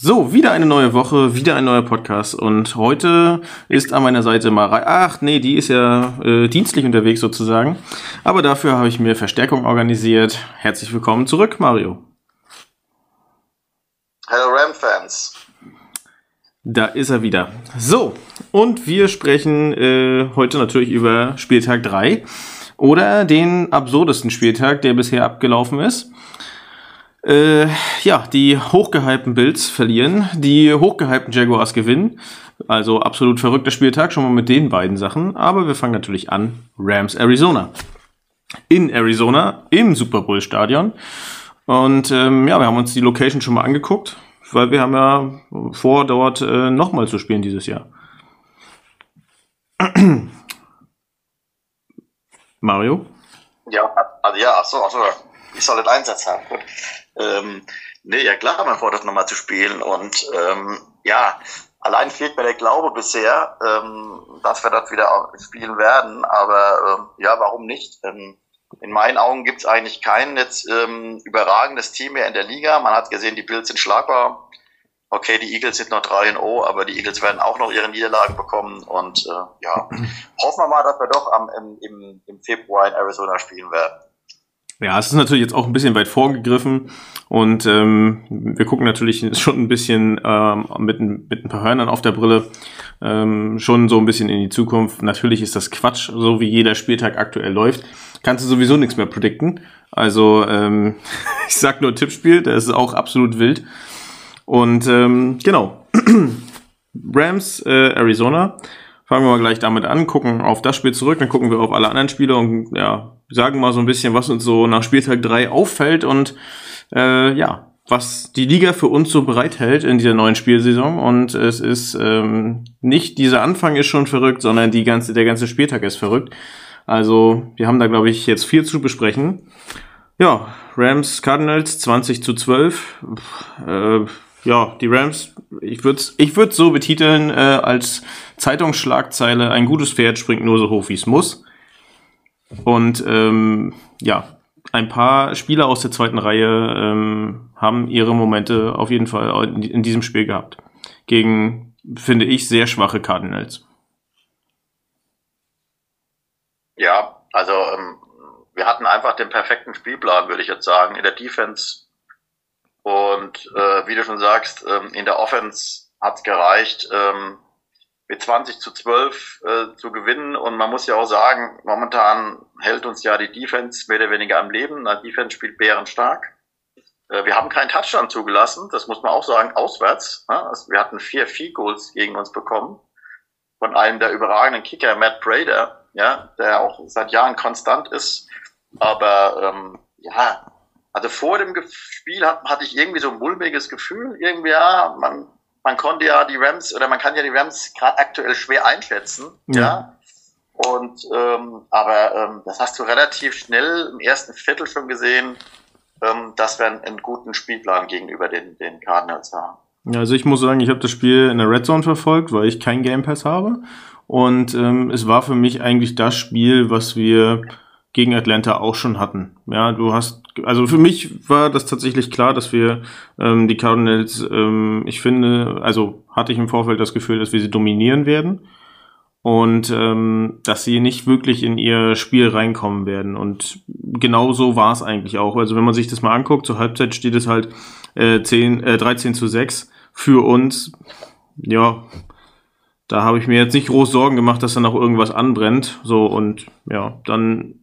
So, wieder eine neue Woche, wieder ein neuer Podcast und heute ist an meiner Seite Marei. Ach, nee, die ist ja äh, dienstlich unterwegs sozusagen. Aber dafür habe ich mir Verstärkung organisiert. Herzlich willkommen zurück, Mario. Hello Ram-Fans. Da ist er wieder. So, und wir sprechen äh, heute natürlich über Spieltag 3 oder den absurdesten Spieltag, der bisher abgelaufen ist. Äh, ja, die hochgehypten Bills verlieren, die hochgehypten Jaguars gewinnen. Also absolut verrückter Spieltag, schon mal mit den beiden Sachen. Aber wir fangen natürlich an. Rams Arizona. In Arizona, im Super Bowl Stadion. Und ähm, ja, wir haben uns die Location schon mal angeguckt, weil wir haben ja vor, dort äh, nochmal zu spielen dieses Jahr. Mario? Ja, also ja, achso, achso, ich soll den Einsatz haben. Gut. Ähm, nee, ja klar, man fordert nochmal zu spielen. Und ähm, ja, allein fehlt mir der Glaube bisher, ähm, dass wir dort wieder spielen werden. Aber ähm, ja, warum nicht? Ähm, in meinen Augen gibt es eigentlich kein jetzt ähm, überragendes Team mehr in der Liga. Man hat gesehen, die Bills sind schlagbar. Okay, die Eagles sind noch 3 in O, aber die Eagles werden auch noch ihre Niederlagen bekommen. Und äh, ja, hoffen wir mal, dass wir doch am, im, im Februar in Arizona spielen werden. Ja, es ist natürlich jetzt auch ein bisschen weit vorgegriffen und ähm, wir gucken natürlich schon ein bisschen ähm, mit, mit ein paar Hörnern auf der Brille ähm, schon so ein bisschen in die Zukunft. Natürlich ist das Quatsch, so wie jeder Spieltag aktuell läuft. Kannst du sowieso nichts mehr predikten. Also ähm, ich sag nur Tippspiel, das ist auch absolut wild. Und ähm, genau, Rams, äh, Arizona. Fangen wir mal gleich damit an, gucken auf das Spiel zurück, dann gucken wir auf alle anderen Spiele und ja, sagen mal so ein bisschen, was uns so nach Spieltag 3 auffällt und äh, ja, was die Liga für uns so bereithält in dieser neuen Spielsaison. Und es ist ähm, nicht dieser Anfang ist schon verrückt, sondern die ganze, der ganze Spieltag ist verrückt. Also, wir haben da, glaube ich, jetzt viel zu besprechen. Ja, Rams Cardinals 20 zu 12. Äh, ja, die Rams, ich würde es ich würd's so betiteln äh, als Zeitungsschlagzeile, ein gutes Pferd springt nur so hoch, wie es muss. Und ähm, ja, ein paar Spieler aus der zweiten Reihe ähm, haben ihre Momente auf jeden Fall in, in diesem Spiel gehabt. Gegen, finde ich, sehr schwache Cardinals. Ja, also ähm, wir hatten einfach den perfekten Spielplan, würde ich jetzt sagen, in der Defense. Und äh, wie du schon sagst, ähm, in der Offense hat es gereicht, ähm, mit 20 zu 12 äh, zu gewinnen. Und man muss ja auch sagen, momentan hält uns ja die Defense mehr oder weniger am Leben. Die Defense spielt bärenstark. Äh, wir haben keinen Touchdown zugelassen, das muss man auch sagen, auswärts. Ne? Also wir hatten vier Field-Goals gegen uns bekommen. Von einem der überragenden Kicker, Matt Prater, ja, der auch seit Jahren konstant ist. Aber ähm, ja, also vor dem Spiel hat, hatte ich irgendwie so ein mulmiges Gefühl. Irgendwie, ja, man man konnte ja die Rams oder man kann ja die Rams gerade aktuell schwer einschätzen. Ja. ja. Und ähm, aber ähm, das hast du relativ schnell im ersten Viertel schon gesehen, ähm, dass wir einen, einen guten Spielplan gegenüber den, den Cardinals haben. Ja, also ich muss sagen, ich habe das Spiel in der Red Zone verfolgt, weil ich kein Game Pass habe. Und ähm, es war für mich eigentlich das Spiel, was wir gegen Atlanta auch schon hatten. Ja, du hast, also für mich war das tatsächlich klar, dass wir ähm, die Cardinals, ähm, ich finde, also hatte ich im Vorfeld das Gefühl, dass wir sie dominieren werden und ähm, dass sie nicht wirklich in ihr Spiel reinkommen werden. Und genau so war es eigentlich auch. Also wenn man sich das mal anguckt, zur Halbzeit steht es halt äh, 10, äh, 13 zu 6 für uns. Ja, da habe ich mir jetzt nicht groß Sorgen gemacht, dass da noch irgendwas anbrennt. So und ja, dann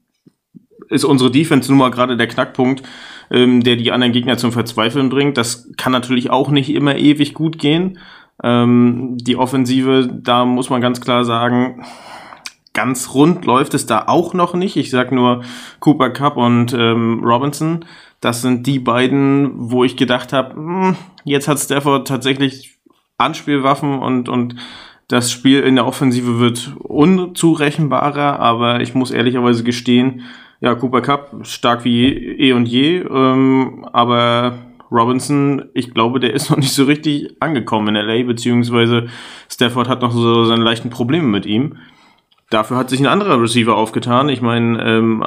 ist unsere Defense nun mal gerade der Knackpunkt, ähm, der die anderen Gegner zum Verzweifeln bringt. Das kann natürlich auch nicht immer ewig gut gehen. Ähm, die Offensive, da muss man ganz klar sagen, ganz rund läuft es da auch noch nicht. Ich sag nur Cooper Cup und ähm, Robinson. Das sind die beiden, wo ich gedacht habe, hm, jetzt hat Stafford tatsächlich Anspielwaffen und, und das Spiel in der Offensive wird unzurechenbarer, aber ich muss ehrlicherweise gestehen, ja, Cooper Cup, stark wie eh und je, ähm, aber Robinson, ich glaube, der ist noch nicht so richtig angekommen in LA, beziehungsweise Stafford hat noch so seine leichten Probleme mit ihm. Dafür hat sich ein anderer Receiver aufgetan. Ich meine, ähm,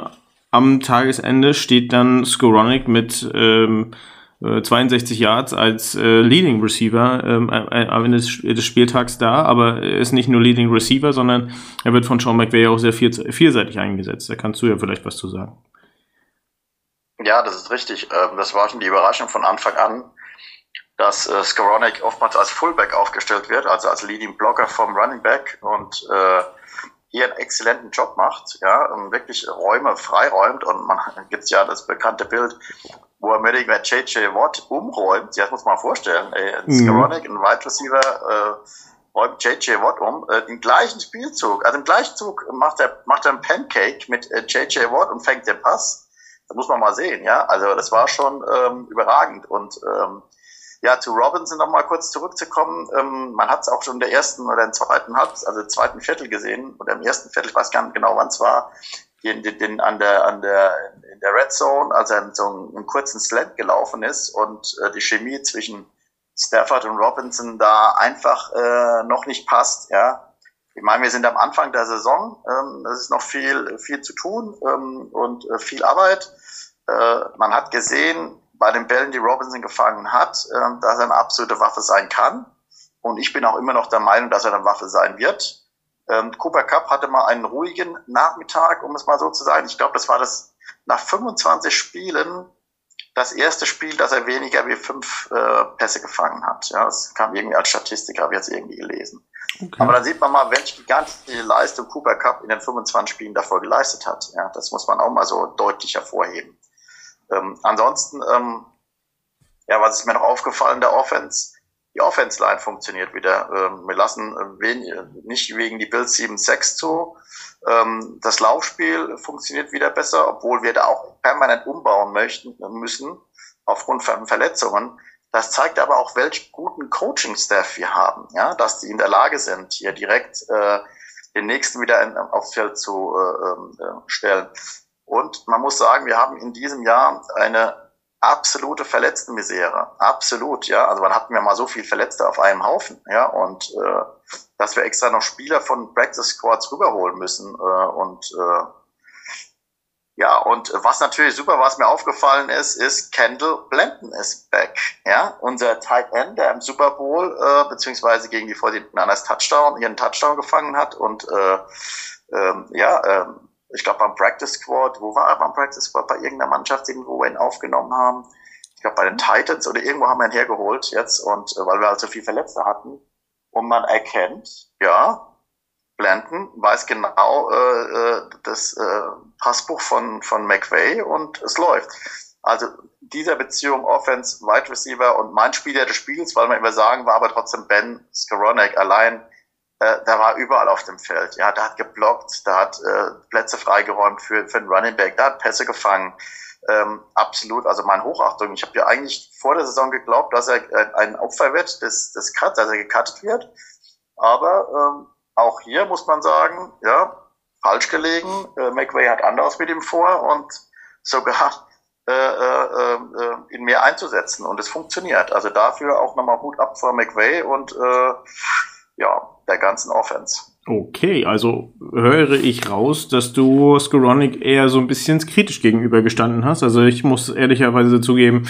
am Tagesende steht dann Skoronik mit ähm, 62 Yards als äh, Leading Receiver ähm, am Ende des, Spieltags da, aber er ist nicht nur Leading Receiver, sondern er wird von Sean McVay auch sehr viel, vielseitig eingesetzt. Da kannst du ja vielleicht was zu sagen. Ja, das ist richtig. Ähm, das war schon die Überraschung von Anfang an, dass äh, Skoronek oftmals als Fullback aufgestellt wird, also als Leading Blocker vom Running Back und äh, hier einen exzellenten Job macht, ja, und wirklich Räume freiräumt und man gibt's ja das bekannte Bild, wo er mit JJ Watt umräumt. Ja, das muss man mal vorstellen. Ey, ein mhm. Ein Wide Receiver, äh, räumt JJ Watt um. Äh, Im gleichen Spielzug, also im gleichen Zug macht er, macht er einen Pancake mit äh, JJ Watt und fängt den Pass. Das muss man mal sehen, ja. Also das war schon ähm, überragend. Und ähm, ja, zu Robinson noch mal kurz zurückzukommen. Ähm, man hat es auch schon in der ersten oder im zweiten Halb, also zweiten Viertel gesehen oder im ersten Viertel, ich weiß gar nicht genau, wann es war, den, den, den an der an der in der Red Zone, als er so einen, einen kurzen Slant gelaufen ist und äh, die Chemie zwischen Stafford und Robinson da einfach äh, noch nicht passt, ja. Ich meine, wir sind am Anfang der Saison, ähm, das ist noch viel viel zu tun ähm, und äh, viel Arbeit. Äh, man hat gesehen, bei den Bällen, die Robinson gefangen hat, äh, dass er eine absolute Waffe sein kann. Und ich bin auch immer noch der Meinung, dass er eine Waffe sein wird. Ähm, Cooper Cup hatte mal einen ruhigen Nachmittag, um es mal so zu sagen. Ich glaube, das war das nach 25 Spielen das erste Spiel, dass er weniger wie fünf äh, Pässe gefangen hat. Ja, das kam irgendwie als Statistik, habe ich jetzt irgendwie gelesen. Okay. Aber da sieht man mal, welche gigantische Leistung Cooper Cup in den 25 Spielen davor geleistet hat. Ja, das muss man auch mal so deutlich hervorheben. Ähm, ansonsten, ähm, ja, was ist mir noch aufgefallen, der Offense? Die Offense-Line funktioniert wieder. Ähm, wir lassen äh, wen, nicht wegen die Bills 7-6 zu. Ähm, das Laufspiel funktioniert wieder besser, obwohl wir da auch permanent umbauen möchten, müssen, aufgrund von Verletzungen. Das zeigt aber auch, welch guten Coaching-Staff wir haben, ja, dass die in der Lage sind, hier direkt äh, den nächsten wieder aufs Feld zu äh, ähm, äh, stellen. Und man muss sagen, wir haben in diesem Jahr eine absolute Verletztenmisere. Absolut, ja. Also wann hatten wir mal so viel Verletzte auf einem Haufen, ja. Und äh, dass wir extra noch Spieler von Practice Squads rüberholen müssen. Äh, und äh, ja, und was natürlich super, was mir aufgefallen ist, ist Kendall Blanton ist back. Ja, unser Tight End, der im Super Bowl äh, beziehungsweise gegen die 49ers Touchdown, ihren Touchdown gefangen hat und äh, ähm, ja, äh, ich glaube beim Practice Squad, wo war er beim Practice Squad? Bei irgendeiner Mannschaft, irgendwo, wo wir ihn aufgenommen haben. Ich glaube bei den Titans oder irgendwo haben wir ihn hergeholt jetzt und äh, weil wir halt so viel Verletzte hatten. Und man erkennt, ja, Blanton weiß genau äh, äh, das äh, Passbuch von, von McVay und es läuft. Also dieser Beziehung Offense, Wide Receiver und mein Spieler des Spiels, weil man immer sagen, war aber trotzdem Ben Skoronek allein äh, da war überall auf dem Feld. Ja, da hat geblockt, da hat äh, Plätze freigeräumt für, für den Running Back, da hat Pässe gefangen. Ähm, absolut, also meine Hochachtung. Ich habe ja eigentlich vor der Saison geglaubt, dass er äh, ein Opfer wird des, des Cut, dass er gecuttet wird. Aber ähm, auch hier muss man sagen, ja, falsch gelegen. Äh, McVay hat anders mit ihm vor und sogar äh, äh, äh, ihn mehr einzusetzen. Und es funktioniert. Also dafür auch nochmal Hut ab vor McVay und äh, ja, der ganzen Offense. Okay, also höre ich raus, dass du Skoronik eher so ein bisschen kritisch gegenübergestanden hast. Also ich muss ehrlicherweise zugeben,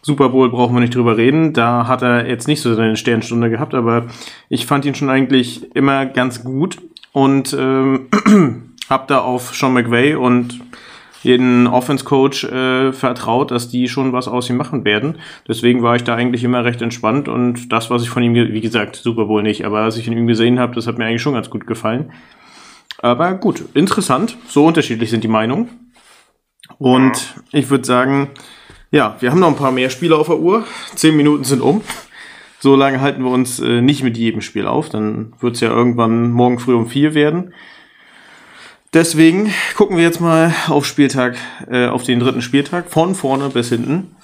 Super Bowl brauchen wir nicht drüber reden. Da hat er jetzt nicht so seine Sternstunde gehabt, aber ich fand ihn schon eigentlich immer ganz gut und ähm, hab da auf Sean McVay und jeden Offense-Coach äh, vertraut, dass die schon was aus ihm machen werden. Deswegen war ich da eigentlich immer recht entspannt und das, was ich von ihm, wie gesagt, Super Bowl nicht, aber was ich in ihm gesehen habe, das hat mir eigentlich schon ganz gut gefallen. Aber gut, interessant. So unterschiedlich sind die Meinungen. Und ich würde sagen, ja, wir haben noch ein paar mehr Spiele auf der Uhr. Zehn Minuten sind um. So lange halten wir uns äh, nicht mit jedem Spiel auf. Dann wird es ja irgendwann morgen früh um vier werden. Deswegen gucken wir jetzt mal auf Spieltag, äh, auf den dritten Spieltag, von vorne bis hinten.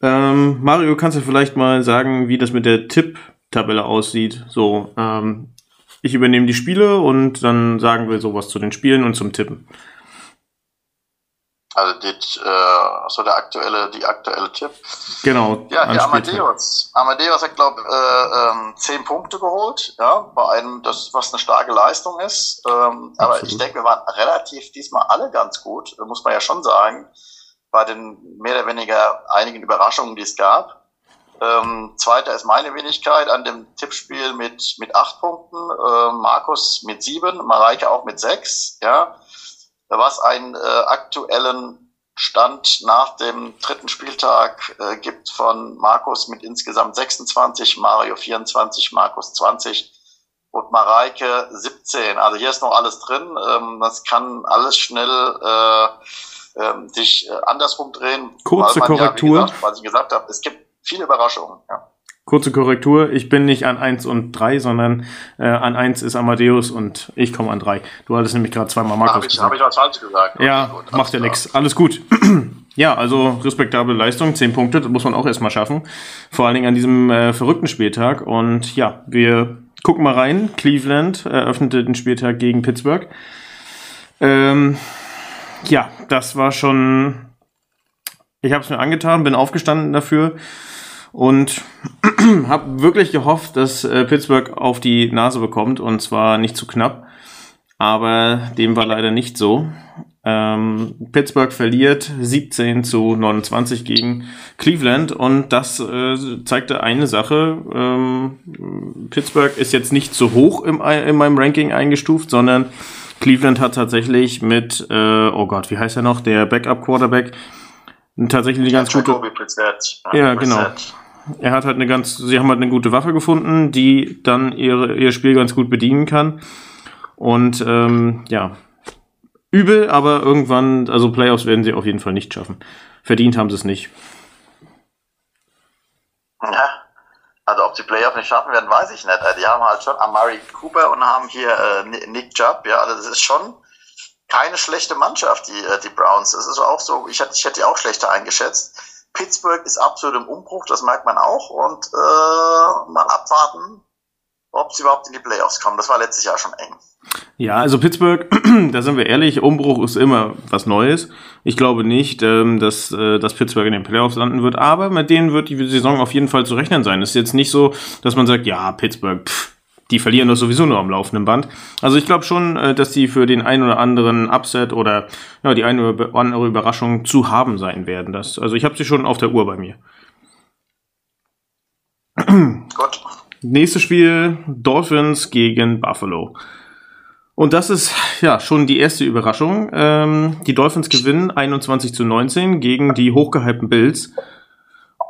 Ähm, Mario, kannst du vielleicht mal sagen, wie das mit der Tipp-Tabelle aussieht? So, ähm, ich übernehme die Spiele und dann sagen wir sowas zu den Spielen und zum Tippen. Also die, äh, so der aktuelle, die aktuelle Tipp. Genau. Ja, der Amadeus. Amadeus hat, glaube äh, ähm, zehn Punkte geholt, ja, bei einem, das, was eine starke Leistung ist. Ähm, aber ich denke, wir waren relativ diesmal alle ganz gut, muss man ja schon sagen. bei den mehr oder weniger einigen Überraschungen, die es gab. Ähm, zweiter ist meine Wenigkeit an dem Tippspiel mit, mit acht Punkten, äh, Markus mit sieben, Mareike auch mit sechs, ja. Was einen äh, aktuellen Stand nach dem dritten Spieltag äh, gibt von Markus mit insgesamt 26, Mario 24, Markus 20 und Mareike 17. Also hier ist noch alles drin. Ähm, das kann alles schnell äh, äh, sich andersrum drehen. Kurze Korrektur. Ja, gesagt, was ich gesagt habe, es gibt viele Überraschungen. Ja. Kurze Korrektur, ich bin nicht an 1 und 3, sondern äh, an 1 ist Amadeus und ich komme an 3. Du hattest nämlich gerade zweimal Markus hab ich, gesagt. Habe ich was falsch gesagt? Ja, gut, macht ja nichts. Alles gut. ja, also respektable Leistung, 10 Punkte, das muss man auch erstmal schaffen. Vor allen Dingen an diesem äh, verrückten Spieltag. Und ja, wir gucken mal rein. Cleveland eröffnete den Spieltag gegen Pittsburgh. Ähm, ja, das war schon. Ich habe es mir angetan, bin aufgestanden dafür und habe wirklich gehofft, dass äh, Pittsburgh auf die Nase bekommt und zwar nicht zu knapp. Aber dem war leider nicht so. Ähm, Pittsburgh verliert 17 zu 29 gegen Cleveland und das äh, zeigte eine Sache. Ähm, Pittsburgh ist jetzt nicht so hoch im, in meinem Ranking eingestuft, sondern Cleveland hat tatsächlich mit, äh, oh Gott, wie heißt er noch, der Backup-Quarterback, tatsächlich eine ganz gute. Ja, genau. Er hat halt eine ganz, sie haben halt eine gute Waffe gefunden, die dann ihre, ihr Spiel ganz gut bedienen kann. Und ähm, ja, übel, aber irgendwann, also Playoffs werden sie auf jeden Fall nicht schaffen. Verdient haben sie es nicht. Ja, also ob sie Playoffs nicht schaffen werden, weiß ich nicht. Die haben halt schon Amari Cooper und haben hier äh, Nick Jubb, ja, also das ist schon keine schlechte Mannschaft, die, äh, die Browns. Es ist auch so, ich hätte, ich hätte die auch schlechter eingeschätzt. Pittsburgh ist absolut im Umbruch, das merkt man auch. Und äh, mal abwarten, ob sie überhaupt in die Playoffs kommen. Das war letztes Jahr schon eng. Ja, also Pittsburgh, da sind wir ehrlich, Umbruch ist immer was Neues. Ich glaube nicht, ähm, dass, äh, dass Pittsburgh in den Playoffs landen wird, aber mit denen wird die Saison auf jeden Fall zu rechnen sein. Es ist jetzt nicht so, dass man sagt, ja, Pittsburgh, pff, die verlieren doch sowieso nur am laufenden Band. Also ich glaube schon, äh, dass die für den einen oder anderen Upset oder ja, die eine oder andere Überraschung zu haben sein werden. Das, also ich habe sie schon auf der Uhr bei mir. Gut. Nächstes Spiel Dolphins gegen Buffalo. Und das ist ja schon die erste Überraschung. Ähm, die Dolphins gewinnen 21 zu 19 gegen die hochgehypten Bills.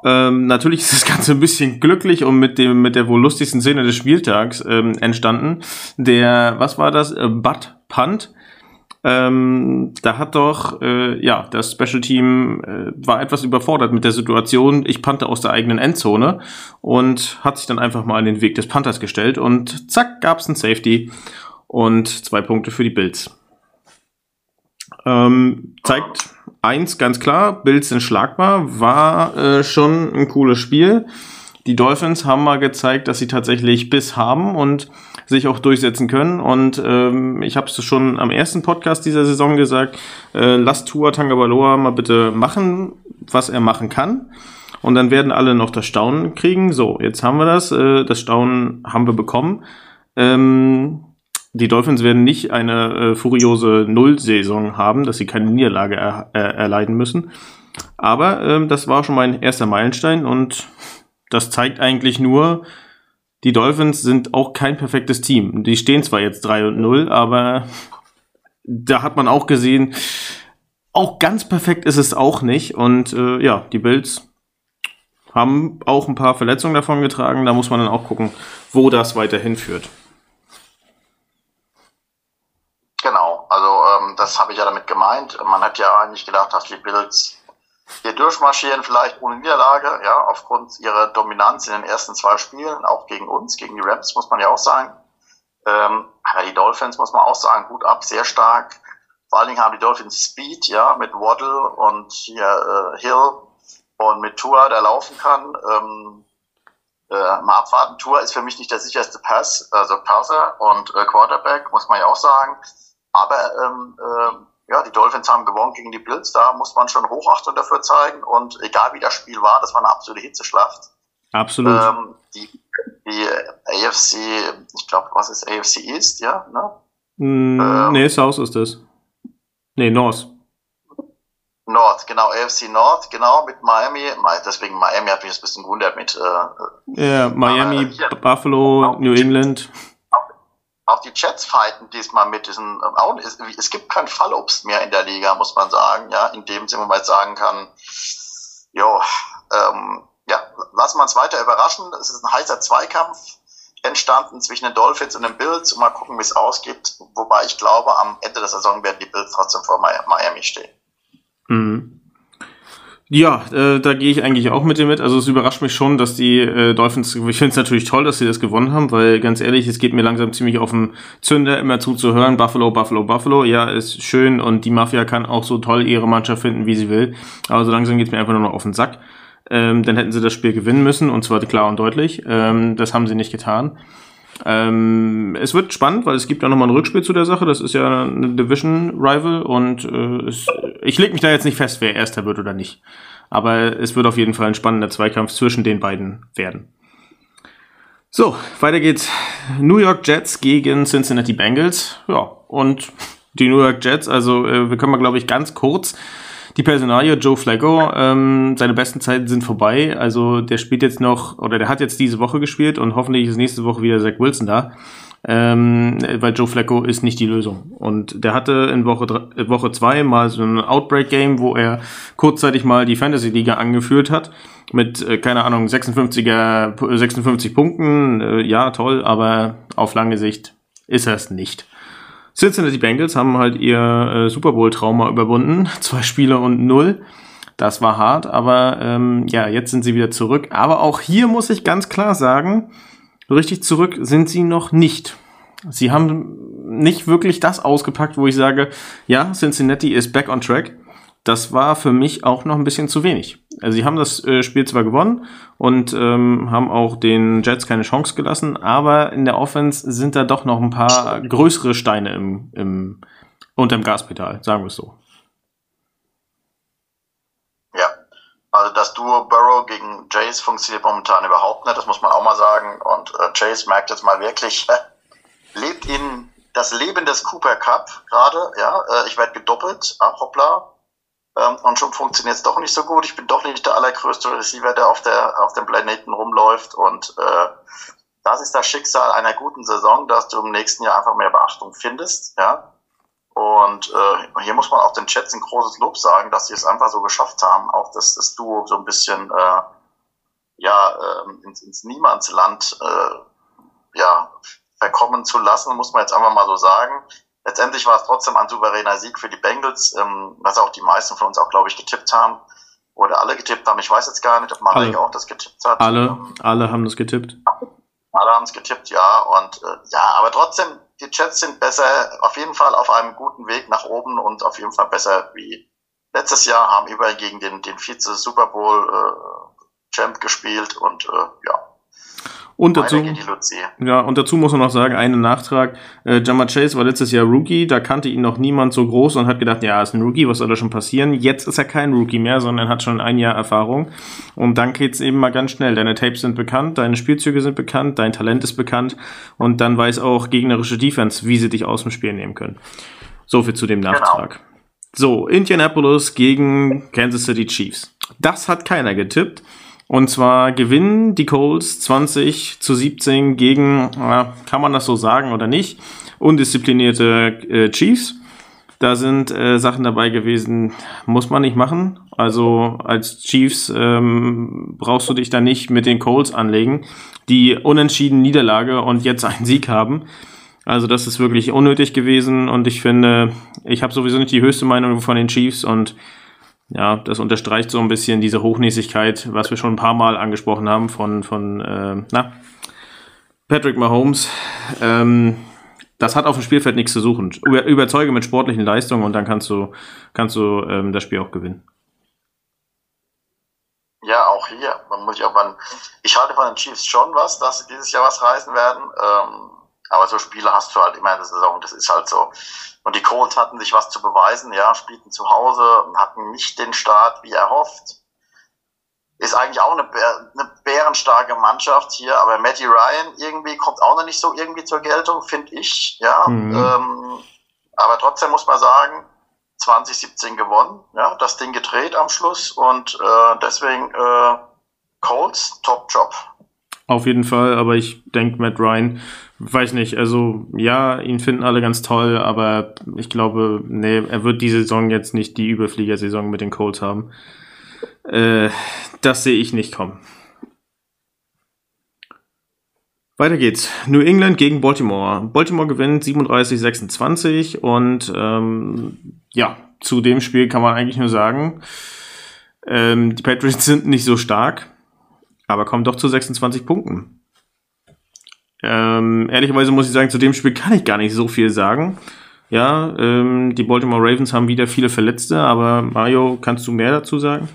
Ähm, natürlich ist das Ganze ein bisschen glücklich und mit dem mit der wohl lustigsten Szene des Spieltags ähm, entstanden. Der, was war das? Äh, Butt Punt. Ähm, da hat doch, äh, ja, das Special Team äh, war etwas überfordert mit der Situation. Ich pannte aus der eigenen Endzone und hat sich dann einfach mal in den Weg des Panthers gestellt und zack, gab's ein Safety und zwei Punkte für die Bills. Ähm, zeigt eins ganz klar, Bills sind schlagbar, war äh, schon ein cooles Spiel. Die Dolphins haben mal gezeigt, dass sie tatsächlich Biss haben und sich auch durchsetzen können. Und ähm, ich habe es schon am ersten Podcast dieser Saison gesagt, äh, lasst Tua Tangabaloa mal bitte machen, was er machen kann. Und dann werden alle noch das Staunen kriegen. So, jetzt haben wir das. Äh, das Staunen haben wir bekommen. Ähm, die Dolphins werden nicht eine äh, furiose Null-Saison haben, dass sie keine Niederlage er, er, erleiden müssen. Aber ähm, das war schon mein erster Meilenstein und das zeigt eigentlich nur, die Dolphins sind auch kein perfektes Team. Die stehen zwar jetzt 3 und 0, aber da hat man auch gesehen, auch ganz perfekt ist es auch nicht. Und äh, ja, die Bills haben auch ein paar Verletzungen davon getragen. Da muss man dann auch gucken, wo das weiterhin führt. Genau, also ähm, das habe ich ja damit gemeint. Man hat ja eigentlich gedacht, dass die Bills hier durchmarschieren, vielleicht ohne Niederlage, ja, aufgrund ihrer Dominanz in den ersten zwei Spielen, auch gegen uns, gegen die Rams, muss man ja auch sagen. Ähm, aber die Dolphins, muss man auch sagen, gut ab, sehr stark. Vor allen Dingen haben die Dolphins Speed, ja, mit Waddle und hier äh, Hill und mit Tua, der laufen kann. Ähm, äh, mal abwarten. Tua ist für mich nicht der sicherste Pass, also Passer und äh, Quarterback, muss man ja auch sagen. Aber ähm, äh, ja, die Dolphins haben gewonnen gegen die Bills, da muss man schon Hochachtung dafür zeigen. Und egal wie das Spiel war, das war eine absolute Hitzeschlacht. Absolut. Ähm, die, die AFC, ich glaube, was ist AFC East, ja? Ne? Mm, ähm, nee, South ist das. Nee, North. North, genau, AFC North, genau, mit Miami. Deswegen Miami hat mich ein bisschen gewundert mit. Äh, ja, Miami, hier, Buffalo, New England. Auch, die Jets fighten diesmal mit diesen. Es, es, gibt kein Fallobst mehr in der Liga, muss man sagen, ja, in dem Sinne, wo man jetzt sagen kann, jo, ähm, ja, lassen wir uns weiter überraschen. Es ist ein heißer Zweikampf entstanden zwischen den Dolphins und den Bills und mal gucken, wie es ausgeht. Wobei ich glaube, am Ende der Saison werden die Bills trotzdem vor Miami stehen. Mhm. Ja, äh, da gehe ich eigentlich auch mit dir mit. Also es überrascht mich schon, dass die äh, Dolphins, ich finde es natürlich toll, dass sie das gewonnen haben, weil ganz ehrlich, es geht mir langsam ziemlich auf den Zünder, immer zuzuhören, Buffalo, Buffalo, Buffalo, ja, ist schön und die Mafia kann auch so toll ihre Mannschaft finden, wie sie will. Aber so langsam geht es mir einfach nur noch auf den Sack. Ähm, dann hätten sie das Spiel gewinnen müssen und zwar klar und deutlich. Ähm, das haben sie nicht getan. Ähm, es wird spannend, weil es gibt ja nochmal ein Rückspiel zu der Sache. Das ist ja eine Division-Rival und äh, es, ich lege mich da jetzt nicht fest, wer Erster wird oder nicht. Aber es wird auf jeden Fall ein spannender Zweikampf zwischen den beiden werden. So, weiter geht's. New York Jets gegen Cincinnati Bengals. Ja, und die New York Jets, also äh, wir können mal, glaube ich, ganz kurz die Personalie Joe Flacco, ähm, seine besten Zeiten sind vorbei. Also der spielt jetzt noch, oder der hat jetzt diese Woche gespielt und hoffentlich ist nächste Woche wieder Zach Wilson da. Ähm, weil Joe Flacco ist nicht die Lösung. Und der hatte in Woche, drei, Woche zwei mal so ein Outbreak-Game, wo er kurzzeitig mal die Fantasy-Liga angeführt hat. Mit, äh, keine Ahnung, 56er, 56 Punkten. Äh, ja, toll, aber auf lange Sicht ist er es nicht. Cincinnati Bengals haben halt ihr äh, Super Bowl-Trauma überwunden. Zwei Spiele und null. Das war hart, aber ähm, ja, jetzt sind sie wieder zurück. Aber auch hier muss ich ganz klar sagen, richtig zurück sind sie noch nicht. Sie haben nicht wirklich das ausgepackt, wo ich sage, ja, Cincinnati ist back on track das war für mich auch noch ein bisschen zu wenig. Also sie haben das äh, Spiel zwar gewonnen und ähm, haben auch den Jets keine Chance gelassen, aber in der Offense sind da doch noch ein paar größere Steine im, im unterm Gaspedal, sagen wir es so. Ja, also das Duo Burrow gegen Jace funktioniert momentan überhaupt nicht, das muss man auch mal sagen. Und äh, Jace merkt jetzt mal wirklich, lebt in das Leben des Cooper Cup gerade, ja, äh, ich werde gedoppelt, ah, hoppla, ähm, und schon funktioniert es doch nicht so gut. Ich bin doch nicht der allergrößte Receiver, der auf, der, auf dem Planeten rumläuft. Und äh, das ist das Schicksal einer guten Saison, dass du im nächsten Jahr einfach mehr Beachtung findest. Ja? Und äh, hier muss man auch den Chats ein großes Lob sagen, dass sie es einfach so geschafft haben, auch das, das Duo so ein bisschen äh, ja, äh, ins, ins Niemandsland äh, ja, verkommen zu lassen, muss man jetzt einfach mal so sagen. Letztendlich war es trotzdem ein souveräner Sieg für die Bengals, ähm, was auch die meisten von uns auch, glaube ich, getippt haben. Oder alle getippt haben. Ich weiß jetzt gar nicht, ob Marek auch das getippt hat. Alle, ähm, alle haben das getippt. Alle haben es getippt, ja. Und äh, ja, aber trotzdem, die Jets sind besser, auf jeden Fall auf einem guten Weg nach oben und auf jeden Fall besser wie letztes Jahr, haben über gegen den, den Vize Super Bowl äh, Champ gespielt und äh, ja, und dazu, ja, und dazu muss man noch sagen, einen Nachtrag. Äh, Jammer Chase war letztes Jahr Rookie, da kannte ihn noch niemand so groß und hat gedacht, ja, ist ein Rookie, was soll da schon passieren? Jetzt ist er kein Rookie mehr, sondern hat schon ein Jahr Erfahrung. Und dann geht's eben mal ganz schnell. Deine Tapes sind bekannt, deine Spielzüge sind bekannt, dein Talent ist bekannt und dann weiß auch gegnerische Defense, wie sie dich aus dem Spiel nehmen können. So viel zu dem genau. Nachtrag. Genau. So, Indianapolis gegen Kansas City Chiefs. Das hat keiner getippt. Und zwar gewinnen die Colts 20 zu 17 gegen, ja, kann man das so sagen oder nicht, undisziplinierte äh, Chiefs. Da sind äh, Sachen dabei gewesen, muss man nicht machen. Also als Chiefs ähm, brauchst du dich da nicht mit den Colts anlegen, die unentschieden Niederlage und jetzt einen Sieg haben. Also das ist wirklich unnötig gewesen und ich finde, ich habe sowieso nicht die höchste Meinung von den Chiefs und ja, das unterstreicht so ein bisschen diese Hochnäsigkeit, was wir schon ein paar Mal angesprochen haben von, von äh, na, Patrick Mahomes. Ähm, das hat auf dem Spielfeld nichts zu suchen. Über, überzeuge mit sportlichen Leistungen und dann kannst du, kannst du ähm, das Spiel auch gewinnen. Ja, auch hier. Man muss ich, auch mal, ich halte von den Chiefs schon was, dass sie dieses Jahr was reißen werden. Ähm, aber so Spiele hast du halt immer in der Saison. Das ist halt so. Und die Colts hatten sich was zu beweisen, ja, spielten zu Hause, hatten nicht den Start wie erhofft. Ist eigentlich auch eine, eine bärenstarke Mannschaft hier, aber Matty Ryan irgendwie kommt auch noch nicht so irgendwie zur Geltung, finde ich, ja. Mhm. Ähm, aber trotzdem muss man sagen, 2017 gewonnen, ja, das Ding gedreht am Schluss und äh, deswegen äh, Colts, Top Job. Auf jeden Fall, aber ich denke, Matt Ryan, weiß nicht, also ja, ihn finden alle ganz toll, aber ich glaube, nee, er wird diese Saison jetzt nicht die Überfliegersaison mit den Colts haben. Äh, das sehe ich nicht kommen. Weiter geht's. New England gegen Baltimore. Baltimore gewinnt 37-26 und ähm, ja, zu dem Spiel kann man eigentlich nur sagen, ähm, die Patriots sind nicht so stark, aber kommen doch zu 26 Punkten. Ähm, ehrlicherweise muss ich sagen, zu dem Spiel kann ich gar nicht so viel sagen. Ja, ähm, die Baltimore Ravens haben wieder viele Verletzte, aber Mario, kannst du mehr dazu sagen?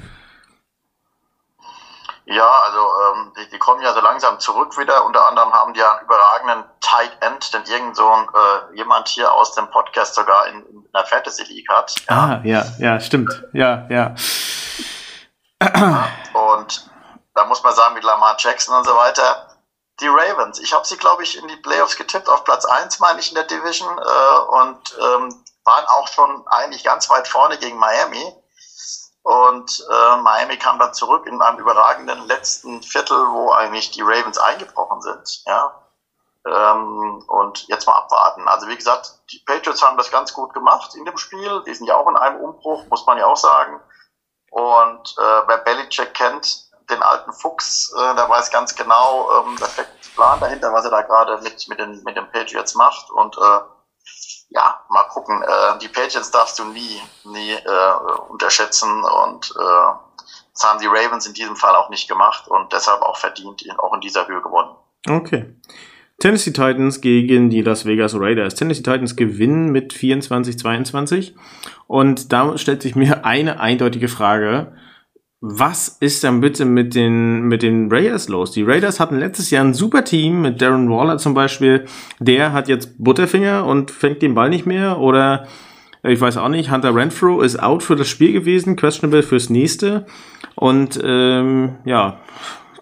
Ja, also ähm, die, die kommen ja so langsam zurück wieder. Unter anderem haben die ja einen überragenden Tight End, denn irgend so ein, äh, jemand hier aus dem Podcast sogar in, in der Fantasy League hat. Ja. Ah, ja, ja, stimmt. Ja, ja. Und da muss man sagen, mit Lamar Jackson und so weiter, die Ravens. Ich habe sie, glaube ich, in die Playoffs getippt, auf Platz 1, meine ich, in der Division äh, und ähm, waren auch schon eigentlich ganz weit vorne gegen Miami. Und äh, Miami kam dann zurück in einem überragenden letzten Viertel, wo eigentlich die Ravens eingebrochen sind. Ja. Ähm, und jetzt mal abwarten. Also wie gesagt, die Patriots haben das ganz gut gemacht in dem Spiel. Die sind ja auch in einem Umbruch, muss man ja auch sagen. Und äh, wer Belichick kennt, den alten Fuchs, äh, der weiß ganz genau, ähm, der Plan dahinter, was er da gerade mit, mit, den, mit den Patriots macht. Und äh, ja, mal gucken. Äh, die Patriots darfst du nie, nie äh, unterschätzen und äh, das haben die Ravens in diesem Fall auch nicht gemacht und deshalb auch verdient, auch in dieser Höhe gewonnen. Okay. Tennessee Titans gegen die Las Vegas Raiders. Tennessee Titans gewinnen mit 24-22 und da stellt sich mir eine eindeutige Frage was ist dann bitte mit den, mit den Raiders los? Die Raiders hatten letztes Jahr ein super Team mit Darren Waller zum Beispiel. Der hat jetzt Butterfinger und fängt den Ball nicht mehr. Oder ich weiß auch nicht, Hunter Renfro ist out für das Spiel gewesen, questionable fürs nächste. Und ähm, ja,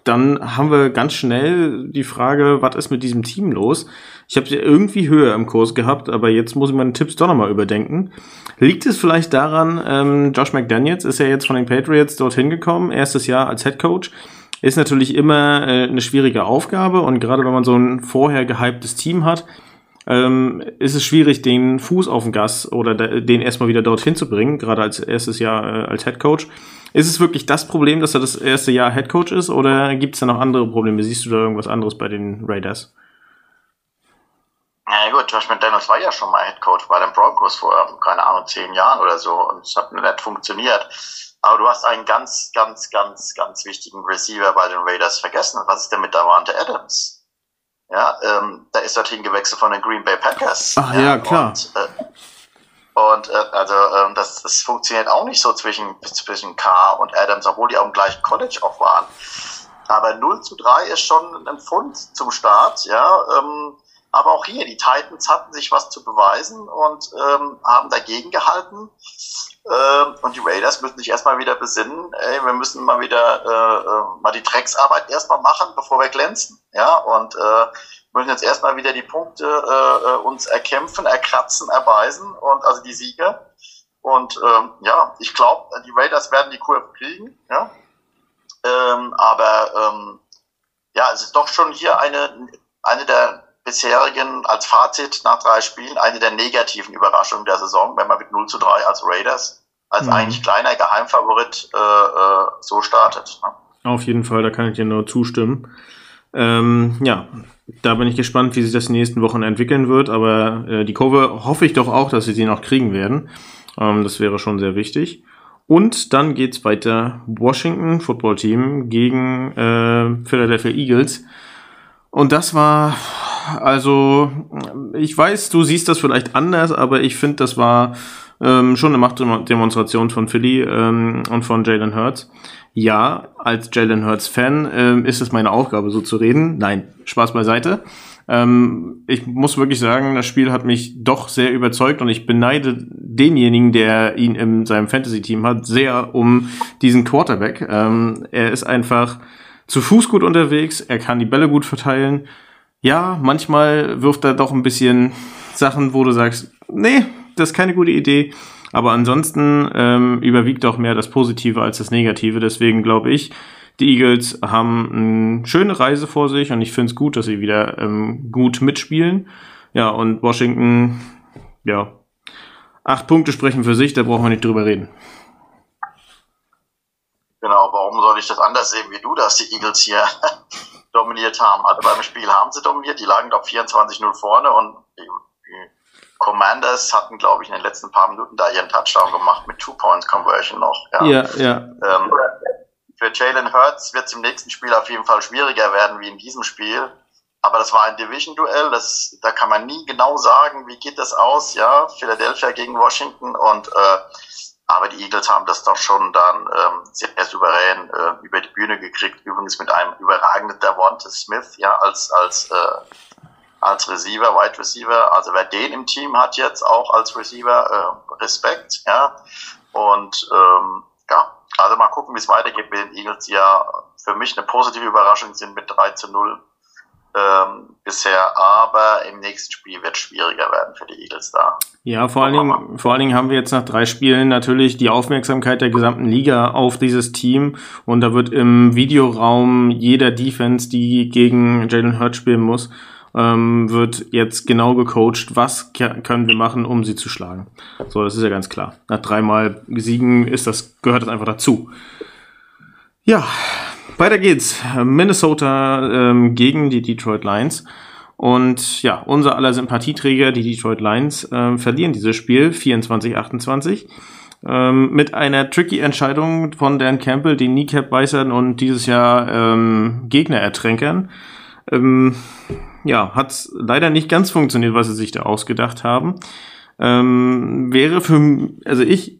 dann haben wir ganz schnell die Frage, was ist mit diesem Team los? Ich habe sie irgendwie höher im Kurs gehabt, aber jetzt muss ich meine Tipps doch nochmal überdenken. Liegt es vielleicht daran, ähm, Josh McDaniels ist ja jetzt von den Patriots dorthin gekommen, erstes Jahr als Head Coach. Ist natürlich immer äh, eine schwierige Aufgabe und gerade wenn man so ein vorher gehyptes Team hat, ähm, ist es schwierig, den Fuß auf den Gas oder den erstmal wieder dorthin zu bringen, gerade als erstes Jahr äh, als Head Coach. Ist es wirklich das Problem, dass er das erste Jahr Head Coach ist oder gibt es da noch andere Probleme? Siehst du da irgendwas anderes bei den Raiders? Ja gut, Josh McDaniels war ja schon mal Head Coach bei den Broncos vor, keine Ahnung, zehn Jahren oder so und es hat nicht funktioniert. Aber du hast einen ganz, ganz, ganz, ganz wichtigen Receiver bei den Raiders vergessen. Was ist denn mit Davante Adams? Ja, ähm, der ist dorthin gewechselt von den Green Bay Packers. Ach ja, ja klar. Und, äh, und äh, also ähm, das, das funktioniert auch nicht so zwischen, zwischen Carr und Adams, obwohl die auch im gleichen College auch waren. Aber 0 zu 3 ist schon ein Pfund zum Start, ja. Ähm, aber auch hier, die Titans hatten sich was zu beweisen und ähm, haben dagegen gehalten. Ähm, und die Raiders müssen sich erstmal wieder besinnen. Ey, wir müssen mal wieder äh, äh, mal die Drecksarbeit erstmal machen, bevor wir glänzen. Ja, und äh, müssen jetzt erstmal wieder die Punkte äh, äh, uns erkämpfen, erkratzen, erbeißen und also die Siege. Und ähm, ja, ich glaube, die Raiders werden die Kurve kriegen. Ja, ähm, aber ähm, ja, es ist doch schon hier eine eine der bisherigen als Fazit nach drei Spielen eine der negativen Überraschungen der Saison, wenn man mit 0 zu 3 als Raiders, als mhm. eigentlich kleiner Geheimfavorit äh, äh, so startet. Ne? Auf jeden Fall, da kann ich dir nur zustimmen. Ähm, ja, da bin ich gespannt, wie sich das in den nächsten Wochen entwickeln wird, aber äh, die Kurve hoffe ich doch auch, dass sie sie noch kriegen werden. Ähm, das wäre schon sehr wichtig. Und dann geht's weiter. Washington Football Team gegen äh, Philadelphia Eagles. Und das war also ich weiß, du siehst das vielleicht anders, aber ich finde, das war ähm, schon eine Machtdemonstration von Philly ähm, und von Jalen Hurts. Ja, als Jalen Hurts-Fan ähm, ist es meine Aufgabe, so zu reden. Nein, Spaß beiseite. Ähm, ich muss wirklich sagen, das Spiel hat mich doch sehr überzeugt und ich beneide denjenigen, der ihn in seinem Fantasy-Team hat, sehr um diesen Quarterback. Ähm, er ist einfach zu Fuß gut unterwegs, er kann die Bälle gut verteilen ja, manchmal wirft er doch ein bisschen Sachen, wo du sagst, nee, das ist keine gute Idee. Aber ansonsten ähm, überwiegt auch mehr das Positive als das Negative. Deswegen glaube ich, die Eagles haben eine schöne Reise vor sich und ich finde es gut, dass sie wieder ähm, gut mitspielen. Ja, und Washington, ja, acht Punkte sprechen für sich, da brauchen wir nicht drüber reden. Genau, warum soll ich das anders sehen wie du, dass die Eagles hier dominiert haben? Also beim Spiel haben sie dominiert, die lagen doch 24-0 vorne und die, Commanders hatten, glaube ich, in den letzten paar Minuten da ihren Touchdown gemacht mit Two-Points-Conversion noch. Ja, ja. ja. Ähm, für Jalen Hurts wird es im nächsten Spiel auf jeden Fall schwieriger werden wie in diesem Spiel. Aber das war ein Division-Duell, da kann man nie genau sagen, wie geht das aus, ja, Philadelphia gegen Washington und äh, aber die Eagles haben das doch schon dann ähm, sehr souverän äh, über die Bühne gekriegt, übrigens mit einem überragenden Davante Smith, ja, als, als, äh, als Receiver, Wide Receiver. Also wer den im Team hat jetzt auch als Receiver, äh, Respekt, ja. Und ähm, ja, also mal gucken, wie es weitergeht mit den Eagles, die ja für mich eine positive Überraschung sind mit 3 zu 0 ähm, bisher, aber im nächsten Spiel wird es schwieriger werden für die Eagles da. Ja, vor allen, Dingen, vor allen Dingen haben wir jetzt nach drei Spielen natürlich die Aufmerksamkeit der gesamten Liga auf dieses Team und da wird im Videoraum jeder Defense, die gegen Jalen Hurts spielen muss, ähm, wird jetzt genau gecoacht, was können wir machen, um sie zu schlagen. So, das ist ja ganz klar. Nach dreimal Siegen ist das, gehört das einfach dazu. Ja, weiter geht's. Minnesota ähm, gegen die Detroit Lions. Und ja, unser aller Sympathieträger, die Detroit Lions, äh, verlieren dieses Spiel 24-28 ähm, mit einer tricky Entscheidung von Dan Campbell, den Kneecap beißern und dieses Jahr ähm, Gegner ertränkern. Ähm, ja, hat leider nicht ganz funktioniert, was sie sich da ausgedacht haben. Ähm, wäre für, also ich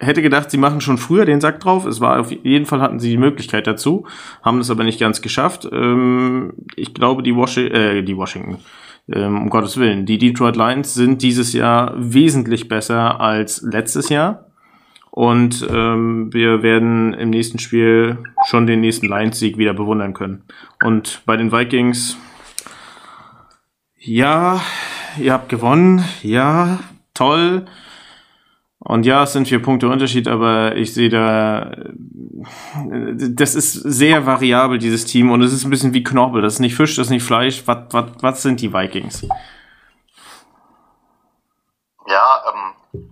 hätte gedacht, sie machen schon früher den Sack drauf. Es war auf jeden Fall hatten sie die Möglichkeit dazu, haben es aber nicht ganz geschafft. Ähm, ich glaube, die, Washi äh, die Washington, ähm, um Gottes Willen, die Detroit Lions sind dieses Jahr wesentlich besser als letztes Jahr. Und ähm, wir werden im nächsten Spiel schon den nächsten Lions-Sieg wieder bewundern können. Und bei den Vikings, ja, ihr habt gewonnen, ja, toll. Und ja, es sind vier Punkte Unterschied, aber ich sehe da, das ist sehr variabel, dieses Team, und es ist ein bisschen wie Knorpel. Das ist nicht Fisch, das ist nicht Fleisch. Was, was, was sind die Vikings? Ja, ähm,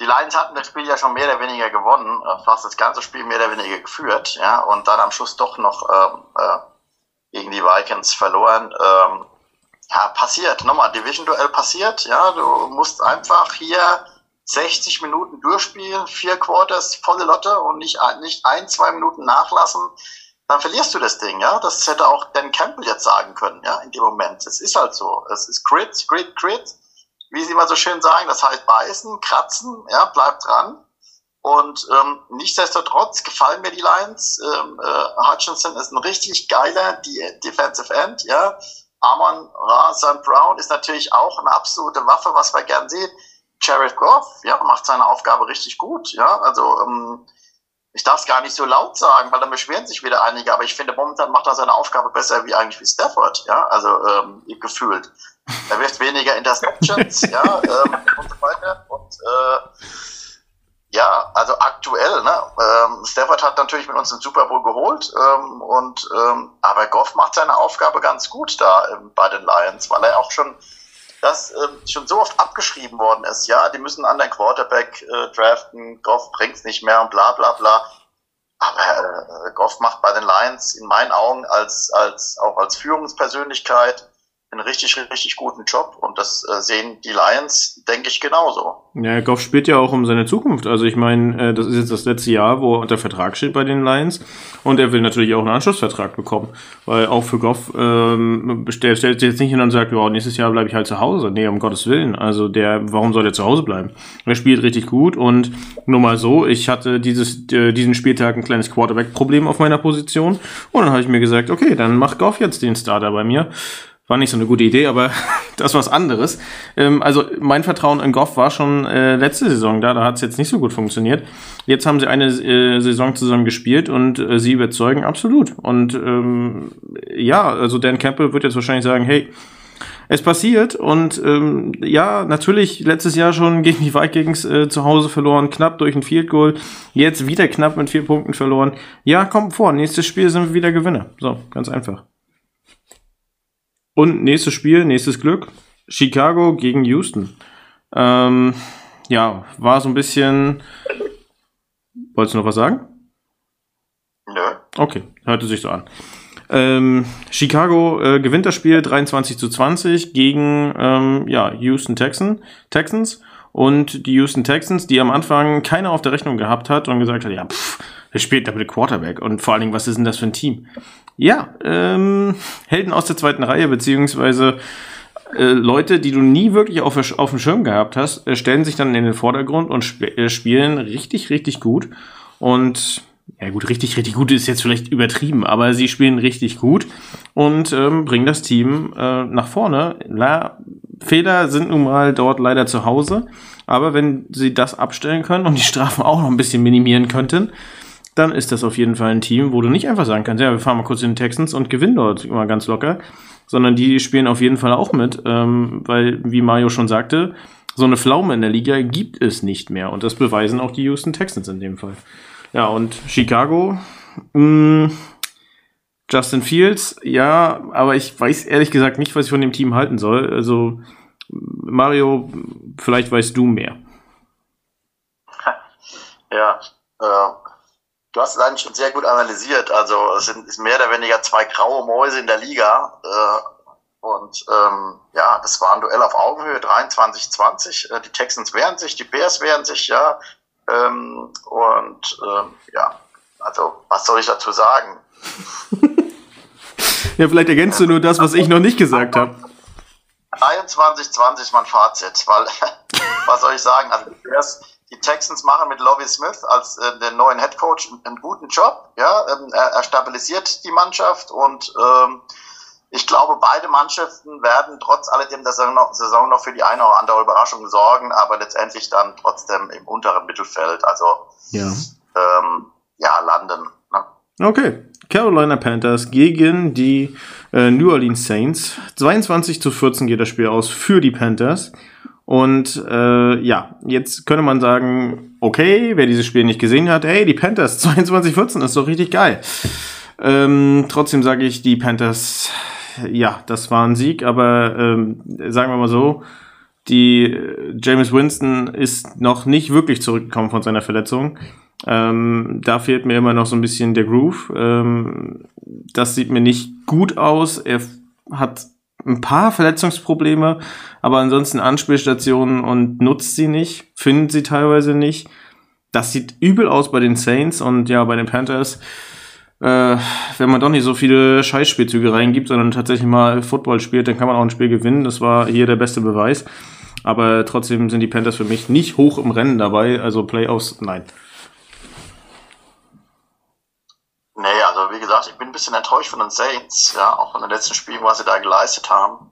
die Lions hatten das Spiel ja schon mehr oder weniger gewonnen, äh, fast das ganze Spiel mehr oder weniger geführt, ja, und dann am Schluss doch noch ähm, äh, gegen die Vikings verloren. Ähm, ja, passiert, nochmal, Division-Duell passiert, ja, du musst einfach hier 60 Minuten durchspielen, vier Quarters, volle Lotte und nicht, nicht ein, zwei Minuten nachlassen, dann verlierst du das Ding, ja. Das hätte auch Dan Campbell jetzt sagen können, ja, in dem Moment. Es ist halt so. Es ist Grit, Grit, Grit. Wie sie immer so schön sagen, das heißt beißen, kratzen, ja, bleib dran. Und ähm, nichtsdestotrotz gefallen mir die Lions. Ähm, äh, Hutchinson ist ein richtig geiler die Defensive End, ja. Amon Ra St. Brown ist natürlich auch eine absolute Waffe, was wir gern sehen. Jared Goff, ja, macht seine Aufgabe richtig gut, ja, also ähm, ich darf es gar nicht so laut sagen, weil dann beschweren sich wieder einige, aber ich finde, momentan macht er seine Aufgabe besser wie eigentlich wie Stafford, ja, also ähm, gefühlt. Er wirft weniger Interceptions, ja, ähm, und so weiter und äh, ja, also aktuell, ne? Ähm, Stafford hat natürlich mit uns den Super Bowl geholt, ähm, und ähm, aber Goff macht seine Aufgabe ganz gut da ähm, bei den Lions, weil er auch schon das ähm, schon so oft abgeschrieben worden ist. Ja, die müssen einen anderen Quarterback äh, draften, Goff bringt's nicht mehr und bla bla bla. Aber äh, Goff macht bei den Lions in meinen Augen als, als auch als Führungspersönlichkeit einen richtig, richtig guten Job und das äh, sehen die Lions, denke ich, genauso. Ja, Goff spielt ja auch um seine Zukunft. Also ich meine, äh, das ist jetzt das letzte Jahr, wo er unter Vertrag steht bei den Lions und er will natürlich auch einen Anschlussvertrag bekommen, weil auch für Goff ähm, stellt, stellt sich jetzt nicht hin und sagt, ja, nächstes Jahr bleibe ich halt zu Hause. Nee, um Gottes Willen. Also der, warum soll er zu Hause bleiben? Er spielt richtig gut und nur mal so, ich hatte dieses, äh, diesen Spieltag ein kleines Quarterback-Problem auf meiner Position und dann habe ich mir gesagt, okay, dann mach Goff jetzt den Starter bei mir. War nicht so eine gute Idee, aber das was anderes. Ähm, also mein Vertrauen in Goff war schon äh, letzte Saison da, da hat es jetzt nicht so gut funktioniert. Jetzt haben sie eine äh, Saison zusammen gespielt und äh, sie überzeugen absolut. Und ähm, ja, also Dan Campbell wird jetzt wahrscheinlich sagen, hey, es passiert und ähm, ja, natürlich letztes Jahr schon gegen die Vikings äh, zu Hause verloren, knapp durch ein Field Goal, jetzt wieder knapp mit vier Punkten verloren. Ja, kommt vor, nächstes Spiel sind wir wieder Gewinner. So, ganz einfach. Und nächstes Spiel, nächstes Glück, Chicago gegen Houston. Ähm, ja, war so ein bisschen. Wolltest du noch was sagen? Nö. Okay, hörte sich so an. Ähm, Chicago äh, gewinnt das Spiel 23 zu 20 gegen ähm, ja, Houston Texan, Texans. Und die Houston Texans, die am Anfang keiner auf der Rechnung gehabt hat und gesagt hat, ja, pff, wer spielt mit Quarterback? Und vor allen Dingen, was ist denn das für ein Team? Ja, ähm, Helden aus der zweiten Reihe, beziehungsweise äh, Leute, die du nie wirklich auf, auf dem Schirm gehabt hast, äh, stellen sich dann in den Vordergrund und sp äh, spielen richtig, richtig gut. Und ja gut, richtig, richtig gut ist jetzt vielleicht übertrieben, aber sie spielen richtig gut und ähm, bringen das Team äh, nach vorne. La Fehler sind nun mal dort leider zu Hause, aber wenn sie das abstellen können und die Strafen auch noch ein bisschen minimieren könnten, dann ist das auf jeden Fall ein Team, wo du nicht einfach sagen kannst, ja, wir fahren mal kurz in den Texans und gewinnen dort immer ganz locker, sondern die spielen auf jeden Fall auch mit, ähm, weil, wie Mario schon sagte, so eine Pflaume in der Liga gibt es nicht mehr und das beweisen auch die Houston Texans in dem Fall. Ja, und Chicago, mh, mm, Justin Fields, ja, aber ich weiß ehrlich gesagt nicht, was ich von dem Team halten soll. Also, Mario, vielleicht weißt du mehr. Ja, äh, du hast es eigentlich schon sehr gut analysiert. Also, es sind mehr oder weniger zwei graue Mäuse in der Liga. Äh, und ähm, ja, das war ein Duell auf Augenhöhe, 23-20. Äh, die Texans wehren sich, die Bears wehren sich, ja. Ähm, und ähm, ja, also was soll ich dazu sagen? ja, vielleicht ergänzt du nur das, was ich noch nicht gesagt habe. 23, 20 mein Fazit, weil was soll ich sagen? Also die Texans machen mit Lovie Smith als äh, den neuen Head Coach einen guten Job. Ja, ähm, er, er, stabilisiert die Mannschaft und ähm, ich glaube, beide Mannschaften werden trotz alledem der Saison noch, für die eine oder andere Überraschung sorgen, aber letztendlich dann trotzdem im unteren Mittelfeld, also ja, ähm, ja landen. Ne? Okay. Carolina Panthers gegen die äh, New Orleans Saints. 22 zu 14 geht das Spiel aus für die Panthers. Und äh, ja, jetzt könnte man sagen, okay, wer dieses Spiel nicht gesehen hat, hey, die Panthers 22-14 ist doch richtig geil. Ähm, trotzdem sage ich, die Panthers ja, das war ein Sieg, aber ähm, sagen wir mal so, die äh, James Winston ist noch nicht wirklich zurückgekommen von seiner Verletzung. Ähm, da fehlt mir immer noch so ein bisschen der Groove. Ähm, das sieht mir nicht gut aus. Er hat ein paar Verletzungsprobleme, aber ansonsten Anspielstationen und nutzt sie nicht, findet sie teilweise nicht. Das sieht übel aus bei den Saints und ja, bei den Panthers äh, wenn man doch nicht so viele Scheißspielzüge reingibt, sondern tatsächlich mal Football spielt, dann kann man auch ein Spiel gewinnen. Das war hier der beste Beweis. Aber trotzdem sind die Panthers für mich nicht hoch im Rennen dabei. Also Playoffs, nein. Nee, also wie gesagt, ich bin ein bisschen enttäuscht von den Saints, ja, auch von den letzten Spielen, was sie da geleistet haben.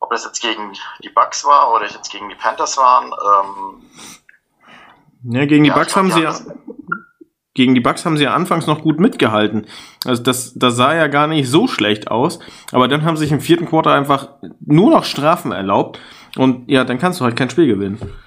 Ob das jetzt gegen die Bucks war oder jetzt gegen die Panthers waren. Ähm, ja, gegen die ja, Bucks haben sie ja gegen die Bucks haben sie ja anfangs noch gut mitgehalten. Also das, das sah ja gar nicht so schlecht aus. Aber dann haben sich im vierten Quarter einfach nur noch Strafen erlaubt. Und ja, dann kannst du halt kein Spiel gewinnen.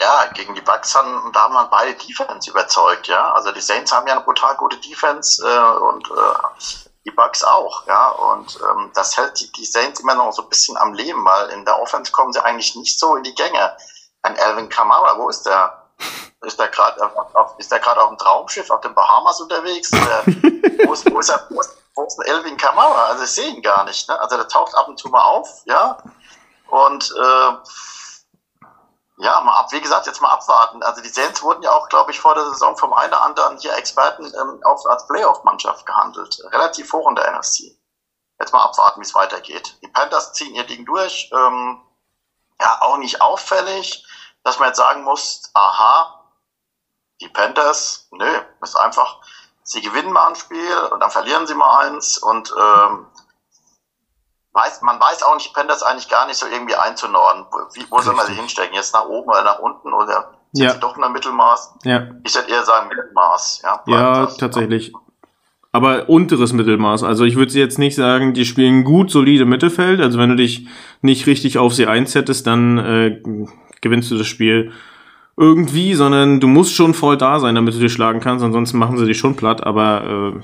Ja, gegen die Bucks haben, da haben dann beide Defense überzeugt, ja. Also die Saints haben ja eine brutal gute Defense äh, und äh, die Bucks auch, ja. Und ähm, das hält die, die Saints immer noch so ein bisschen am Leben, weil in der Offense kommen sie eigentlich nicht so in die Gänge. Ein Alvin Kamara, wo ist der? Ist der gerade auf, ist gerade auf dem Traumschiff auf den Bahamas unterwegs? Oder wo, ist, wo, ist er, wo, ist, wo ist ein Elvin Kamara? Also ich sehe ihn gar nicht. Ne? Also der taucht ab und zu mal auf, ja. Und äh, ja, mal ab, wie gesagt, jetzt mal abwarten. Also die Saints wurden ja auch, glaube ich, vor der Saison vom einen oder anderen hier Experten ähm, auch als Playoff-Mannschaft gehandelt. Relativ hoch in der NFC. Jetzt mal abwarten, wie es weitergeht. Die Panthers ziehen ihr Ding durch. Ähm, ja, auch nicht auffällig dass man jetzt sagen muss, aha, die Panthers, nö, ist einfach, sie gewinnen mal ein Spiel und dann verlieren sie mal eins und ähm, weiß, man weiß auch nicht, Panthers eigentlich gar nicht so irgendwie einzunorden. Wie, wo soll man sie hinstecken? Jetzt nach oben oder nach unten oder sind ja. sie doch in der Mittelmaß? Ja. Ich würde eher sagen Mittelmaß. Ja, ja tatsächlich. aber unteres Mittelmaß. Also ich würde jetzt nicht sagen, die spielen gut, solide Mittelfeld. Also wenn du dich nicht richtig auf sie einsettest, dann äh, gewinnst du das Spiel irgendwie, sondern du musst schon voll da sein, damit du dich schlagen kannst. Ansonsten machen sie dich schon platt. Aber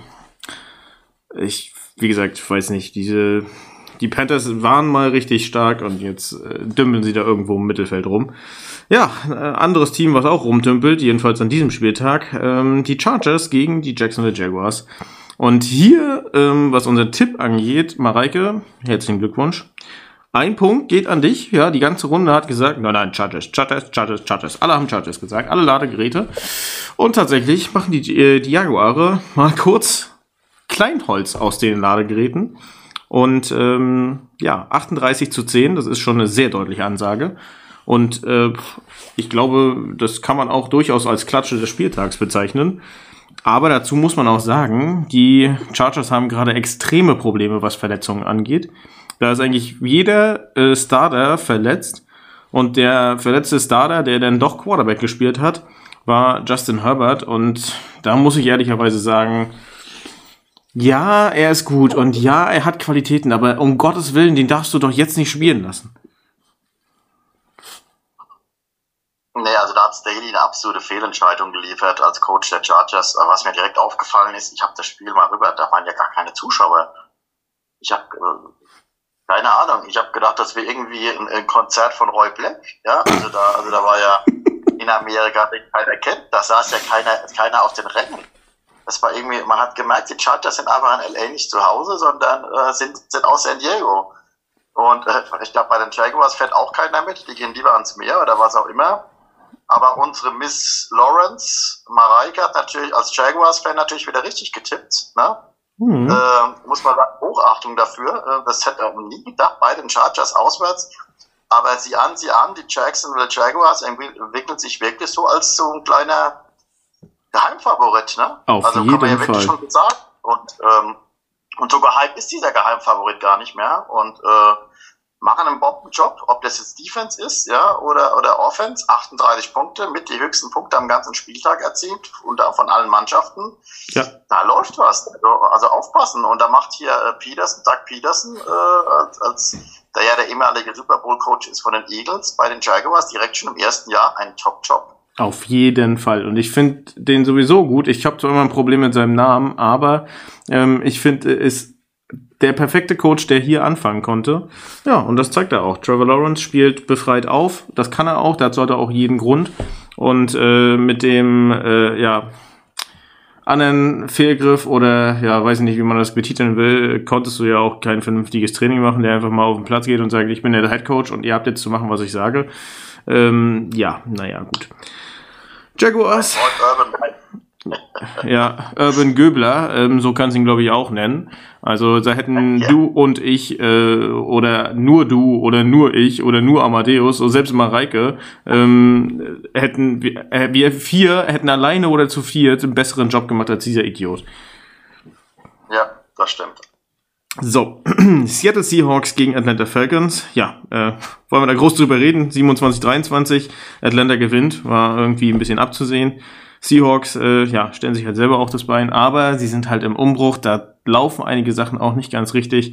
äh, ich, wie gesagt, ich weiß nicht, diese die Panthers waren mal richtig stark und jetzt äh, dümpeln sie da irgendwo im Mittelfeld rum. Ja, äh, anderes Team, was auch rumtümpelt, jedenfalls an diesem Spieltag, ähm, die Chargers gegen die Jacksonville Jaguars. Und hier, ähm, was unser Tipp angeht, Mareike, herzlichen Glückwunsch. Ein Punkt geht an dich. Ja, die ganze Runde hat gesagt, nein, nein, Chargers, Chargers, Chargers, Chargers. Alle haben Chargers gesagt, alle Ladegeräte. Und tatsächlich machen die, äh, die Jaguare mal kurz Kleinholz aus den Ladegeräten. Und ähm, ja, 38 zu 10, das ist schon eine sehr deutliche Ansage. Und äh, ich glaube, das kann man auch durchaus als Klatsche des Spieltags bezeichnen. Aber dazu muss man auch sagen, die Chargers haben gerade extreme Probleme, was Verletzungen angeht. Da ist eigentlich jeder äh, Starter verletzt. Und der verletzte Starter, der dann doch Quarterback gespielt hat, war Justin Herbert. Und da muss ich ehrlicherweise sagen, ja, er ist gut und ja, er hat Qualitäten, aber um Gottes Willen, den darfst du doch jetzt nicht spielen lassen. Nee, also da hat Staley eine absolute Fehlentscheidung geliefert als Coach der Chargers. Was mir direkt aufgefallen ist, ich habe das Spiel mal rüber, da waren ja gar keine Zuschauer. Ich habe äh, keine Ahnung, ich habe gedacht, das wäre irgendwie ein, ein, Konzert von Roy Black. Ja, also da, also da war ja in Amerika keiner kennt, da saß ja keiner, keiner auf den Rängen. Das war irgendwie, man hat gemerkt, die Chargers sind einfach in LA nicht zu Hause, sondern äh, sind, sind aus San Diego. Und äh, ich glaube, bei den Jaguars fährt auch keiner mit, die gehen lieber ans Meer oder was auch immer. Aber unsere Miss Lawrence, Mareike, hat natürlich als Jaguars-Fan natürlich wieder richtig getippt. Ne? Mhm. Äh, muss man sagen, Hochachtung dafür. Äh, das hätte man nie gedacht bei den Chargers auswärts. Aber sie an, sie an, die Jacksonville Jaguars entwickeln sich wirklich so als so ein kleiner Geheimfavorit, ne? Auf also jeden kann man ja wirklich Fall. schon sagen. Und, ähm, und so geheim ist dieser Geheimfavorit gar nicht mehr. Und äh, machen einen Bombenjob, ob das jetzt Defense ist, ja, oder, oder Offense, 38 Punkte mit die höchsten Punkte am ganzen Spieltag erzielt und von allen Mannschaften. Ja. Da läuft was. Also, aufpassen. Und da macht hier äh, Peterson, Doug Peterson, äh, als, als der ja der ehemalige Super Bowl Coach ist von den Eagles bei den Jaguars, direkt schon im ersten Jahr einen Top-Job. Auf jeden Fall. Und ich finde den sowieso gut. Ich habe zwar immer ein Problem mit seinem Namen, aber ähm, ich finde, ist der perfekte Coach, der hier anfangen konnte. Ja, und das zeigt er auch. Trevor Lawrence spielt befreit auf. Das kann er auch. Dazu hat er auch jeden Grund. Und äh, mit dem, äh, ja, anderen Fehlgriff oder ja, weiß ich nicht, wie man das betiteln will, konntest du ja auch kein vernünftiges Training machen, der einfach mal auf den Platz geht und sagt, ich bin der Head Coach und ihr habt jetzt zu machen, was ich sage. Ähm, ja, naja, gut. Jaguars. Ja, Urban Göbler, ähm, so kannst du ihn glaube ich auch nennen. Also da hätten ja. du und ich äh, oder nur du oder nur ich oder nur Amadeus oder selbst Mareike ähm, hätten äh, wir vier hätten alleine oder zu viert einen besseren Job gemacht als dieser Idiot. Ja, das stimmt. So, Seattle Seahawks gegen Atlanta Falcons. Ja, äh, wollen wir da groß drüber reden? 27-23, Atlanta gewinnt, war irgendwie ein bisschen abzusehen. Seahawks, äh, ja, stellen sich halt selber auch das Bein, aber sie sind halt im Umbruch, da laufen einige Sachen auch nicht ganz richtig.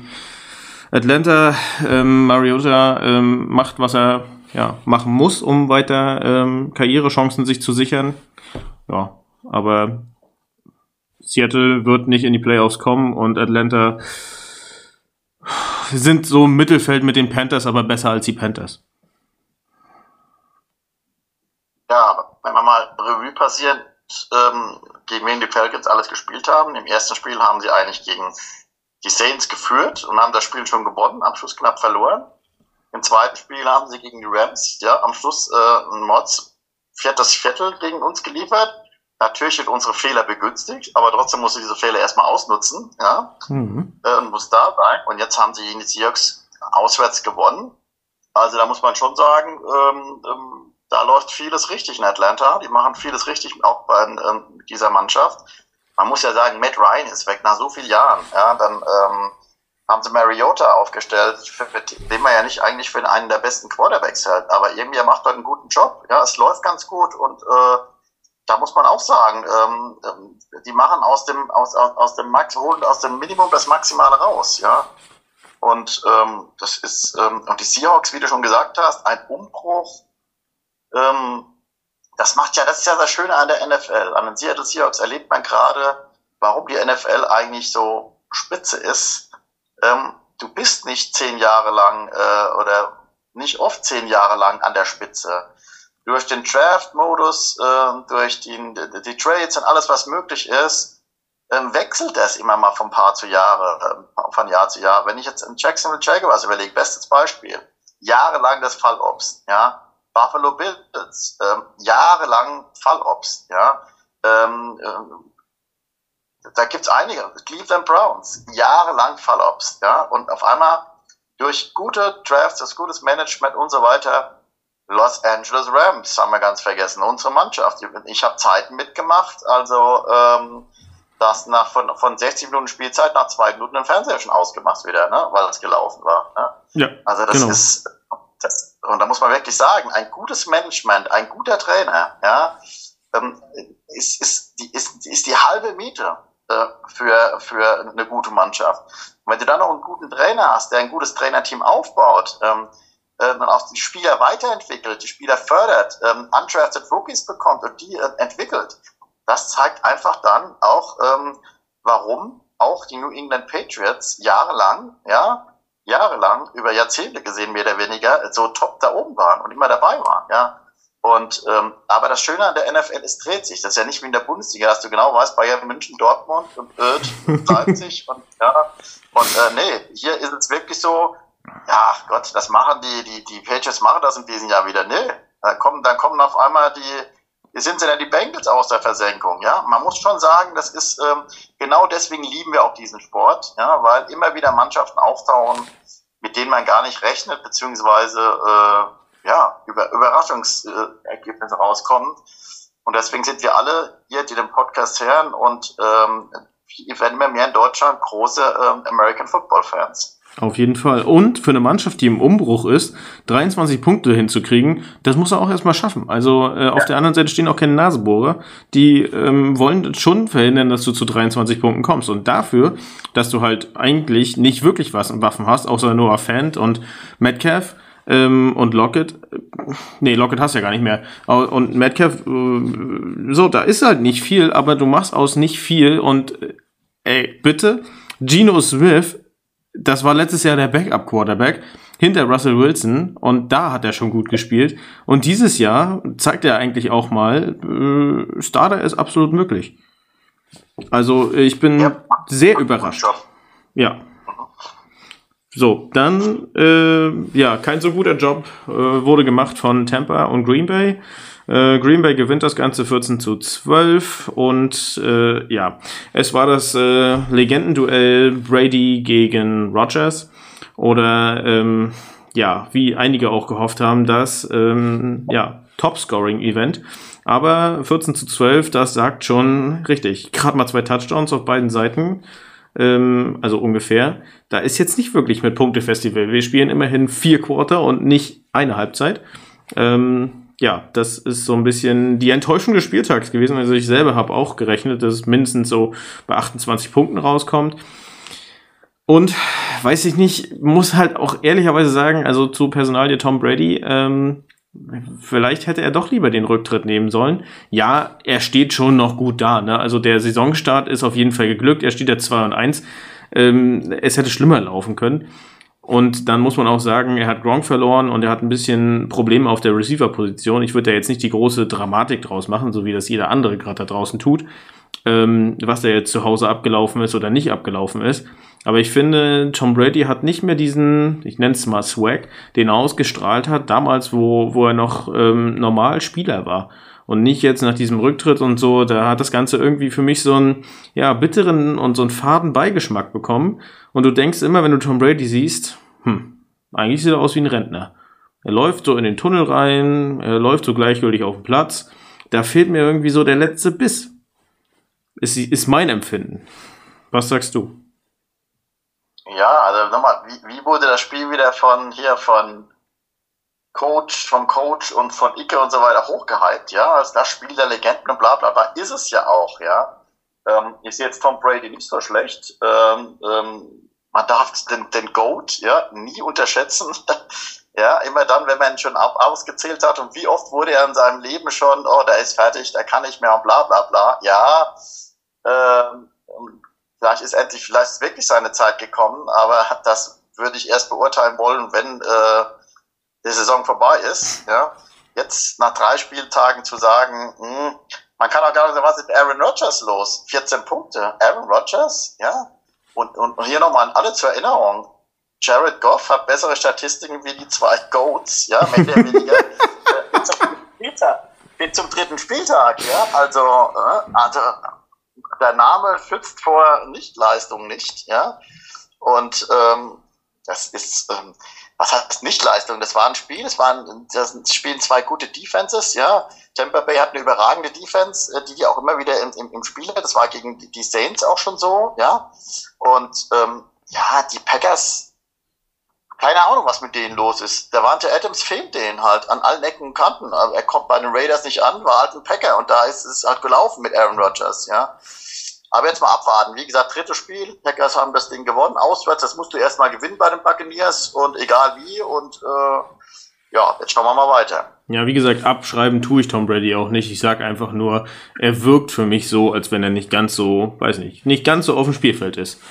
Atlanta, ähm, Mariota ähm, macht, was er ja, machen muss, um weiter ähm, Karrierechancen sich zu sichern. Ja, aber Seattle wird nicht in die Playoffs kommen und Atlanta sind so im Mittelfeld mit den Panthers, aber besser als die Panthers. Ja, wenn wir mal Revue passieren, ähm, gegen wen die Falcons alles gespielt haben. Im ersten Spiel haben sie eigentlich gegen die Saints geführt und haben das Spiel schon gewonnen, am Schluss knapp verloren. Im zweiten Spiel haben sie gegen die Rams, ja, am Schluss äh, ein Mods viertes Viertel gegen uns geliefert natürlich sind unsere Fehler begünstigt, aber trotzdem musst du diese Fehler erstmal ausnutzen, ja, mhm. äh, und muss da sein. Und jetzt haben sie die Seahawks auswärts gewonnen. Also da muss man schon sagen, ähm, ähm, da läuft vieles richtig in Atlanta. Die machen vieles richtig auch bei ähm, dieser Mannschaft. Man muss ja sagen, Matt Ryan ist weg nach so vielen Jahren. Ja, dann ähm, haben sie Mariota aufgestellt, für, für, den man ja nicht eigentlich für einen der besten Quarterbacks hält. Aber irgendwie er macht dort einen guten Job. Ja, es läuft ganz gut und äh, da muss man auch sagen, ähm, ähm, die machen aus dem, aus, aus, aus dem Max, holen aus dem Minimum das Maximale raus, ja. Und ähm, das ist, ähm, und die Seahawks, wie du schon gesagt hast, ein Umbruch, ähm, das macht ja, das ist ja das Schöne an der NFL. An den Seattle Seahawks erlebt man gerade, warum die NFL eigentlich so spitze ist. Ähm, du bist nicht zehn Jahre lang äh, oder nicht oft zehn Jahre lang an der Spitze durch den Draft-Modus, äh, durch die, die, Trades und alles, was möglich ist, äh, wechselt das immer mal von Paar zu Jahre, äh, von Jahr zu Jahr. Wenn ich jetzt in Jacksonville Jaguars überlege, bestes Beispiel, jahrelang das Fallobst, ja, Buffalo Bills, ähm, jahrelang Fallobst, ja, ähm, äh, da gibt's einige, Cleveland Browns, jahrelang Fallobst, ja, und auf einmal durch gute Drafts, das gutes Management und so weiter Los Angeles Rams haben wir ganz vergessen, unsere Mannschaft. Ich habe Zeiten mitgemacht, also ähm, dass nach von, von 60 Minuten Spielzeit nach zwei Minuten im Fernseher schon ausgemacht wieder, ne? weil es gelaufen war. Ne? Ja, also das genau. ist das, und da muss man wirklich sagen, ein gutes Management, ein guter Trainer, ja, ähm, ist, ist, die, ist, ist die halbe Miete äh, für, für eine gute Mannschaft. Und wenn du dann noch einen guten Trainer hast, der ein gutes Trainerteam aufbaut, ähm, äh, man auch die Spieler weiterentwickelt, die Spieler fördert, ähm, undrafted Rookies bekommt und die äh, entwickelt. Das zeigt einfach dann auch, ähm, warum auch die New England Patriots jahrelang, ja, jahrelang, über Jahrzehnte gesehen, mehr oder weniger, so top da oben waren und immer dabei waren, ja. Und ähm, aber das Schöne an der NFL ist, dreht sich. Das ist ja nicht wie in der Bundesliga, dass du genau weißt, Bayern München, Dortmund und Öd, Leipzig und ja. Und äh, nee, hier ist es wirklich so, ja, Gott, das machen die, die, die Patriots machen das in diesem Jahr wieder. Nee, dann kommen, dann kommen auf einmal die, sind sie denn die Bengals aus der Versenkung? Ja, man muss schon sagen, das ist ähm, genau deswegen lieben wir auch diesen Sport, ja, weil immer wieder Mannschaften auftauchen, mit denen man gar nicht rechnet, beziehungsweise äh, ja, über Überraschungsergebnisse rauskommen. Und deswegen sind wir alle hier, die den Podcast hören und ähm, werden immer mehr in Deutschland große ähm, American Football Fans. Auf jeden Fall. Und für eine Mannschaft, die im Umbruch ist, 23 Punkte hinzukriegen, das muss er auch erstmal schaffen. Also äh, auf der anderen Seite stehen auch keine Nasebohrer. Die ähm, wollen schon verhindern, dass du zu 23 Punkten kommst. Und dafür, dass du halt eigentlich nicht wirklich was in Waffen hast, außer Noah Fant und Metcalf, ähm, und Lockett, äh, nee, Lockett hast du ja gar nicht mehr. Und Metcalf, äh, so, da ist halt nicht viel, aber du machst aus nicht viel und, äh, ey, bitte, Geno Smith das war letztes Jahr der Backup-Quarterback hinter Russell Wilson und da hat er schon gut gespielt. Und dieses Jahr zeigt er eigentlich auch mal, äh, Starter ist absolut möglich. Also ich bin ja. sehr überrascht. Ja. So, dann, äh, ja, kein so guter Job äh, wurde gemacht von Tampa und Green Bay. Äh, Green Bay gewinnt das Ganze 14 zu 12 und äh, ja, es war das äh, Legendenduell Brady gegen Rogers oder ähm, ja, wie einige auch gehofft haben, das ähm, ja, Top-Scoring-Event. Aber 14 zu 12, das sagt schon richtig. Gerade mal zwei Touchdowns auf beiden Seiten ähm, also ungefähr. Da ist jetzt nicht wirklich mit Punktefestival. Wir spielen immerhin vier Quarter und nicht eine Halbzeit. Ähm, ja, das ist so ein bisschen die Enttäuschung des Spieltags gewesen. Also ich selber habe auch gerechnet, dass es mindestens so bei 28 Punkten rauskommt. Und weiß ich nicht, muss halt auch ehrlicherweise sagen, also zu Personalie Tom Brady, ähm, vielleicht hätte er doch lieber den Rücktritt nehmen sollen. Ja, er steht schon noch gut da. Ne? Also der Saisonstart ist auf jeden Fall geglückt. Er steht ja 2 und 1. Ähm, es hätte schlimmer laufen können. Und dann muss man auch sagen, er hat Gronk verloren und er hat ein bisschen Probleme auf der Receiver-Position. Ich würde da jetzt nicht die große Dramatik draus machen, so wie das jeder andere gerade da draußen tut, ähm, was da jetzt zu Hause abgelaufen ist oder nicht abgelaufen ist. Aber ich finde, Tom Brady hat nicht mehr diesen, ich nenne es mal Swag, den er ausgestrahlt hat, damals, wo, wo er noch ähm, normal Spieler war. Und nicht jetzt nach diesem Rücktritt und so, da hat das Ganze irgendwie für mich so einen, ja, bitteren und so einen faden Beigeschmack bekommen. Und du denkst immer, wenn du Tom Brady siehst, hm, eigentlich sieht er aus wie ein Rentner. Er läuft so in den Tunnel rein, er läuft so gleichgültig auf den Platz. Da fehlt mir irgendwie so der letzte Biss. Ist, ist mein Empfinden. Was sagst du? Ja, also nochmal, wie, wie wurde das Spiel wieder von hier von Coach, vom Coach und von Icke und so weiter hochgehypt, ja, als das Spiel der Legenden und bla bla bla, ist es ja auch, ja. Ähm, ist jetzt Tom Brady nicht so schlecht. Ähm, ähm, man darf den, den Goat ja nie unterschätzen. ja, immer dann, wenn man ihn schon ab, ausgezählt hat und wie oft wurde er in seinem Leben schon, oh, der ist fertig, der kann nicht mehr und bla bla bla. Ja, ähm, vielleicht ist endlich, vielleicht ist wirklich seine Zeit gekommen, aber das würde ich erst beurteilen wollen, wenn äh, die Saison vorbei ist. Ja, jetzt nach drei Spieltagen zu sagen, mh, hm, man kann auch gar nicht sagen, was ist mit Aaron Rodgers los? 14 Punkte. Aaron Rodgers, ja, und, und, und hier nochmal an alle zur Erinnerung. Jared Goff hat bessere Statistiken wie die zwei Goats, ja, mehr oder weniger, äh, zum Spieltag, zum dritten Spieltag, ja, also, äh, also, der Name schützt vor Nichtleistung nicht, ja, und ähm, das ist, ähm, was heißt Nichtleistung? Das war ein Spiel, das waren, das spielen zwei gute Defenses, ja. Tampa Bay hat eine überragende Defense, äh, die die auch immer wieder im, im, im Spiel hat. Das war gegen die Saints auch schon so, ja. Und ähm, ja, die Packers, keine Ahnung, was mit denen los ist. Der Wante Adams fehlt denen halt an allen Ecken und Kanten. Er kommt bei den Raiders nicht an, war halt ein Packer und da ist es halt gelaufen mit Aaron Rodgers, ja. Aber jetzt mal abwarten. Wie gesagt, drittes Spiel. Packers haben das Ding gewonnen. Auswärts, das musst du erstmal gewinnen bei den Buccaneers und egal wie. Und äh, ja, jetzt schauen wir mal weiter. Ja, wie gesagt, abschreiben tue ich Tom Brady auch nicht. Ich sage einfach nur, er wirkt für mich so, als wenn er nicht ganz so, weiß nicht, nicht ganz so auf dem Spielfeld ist.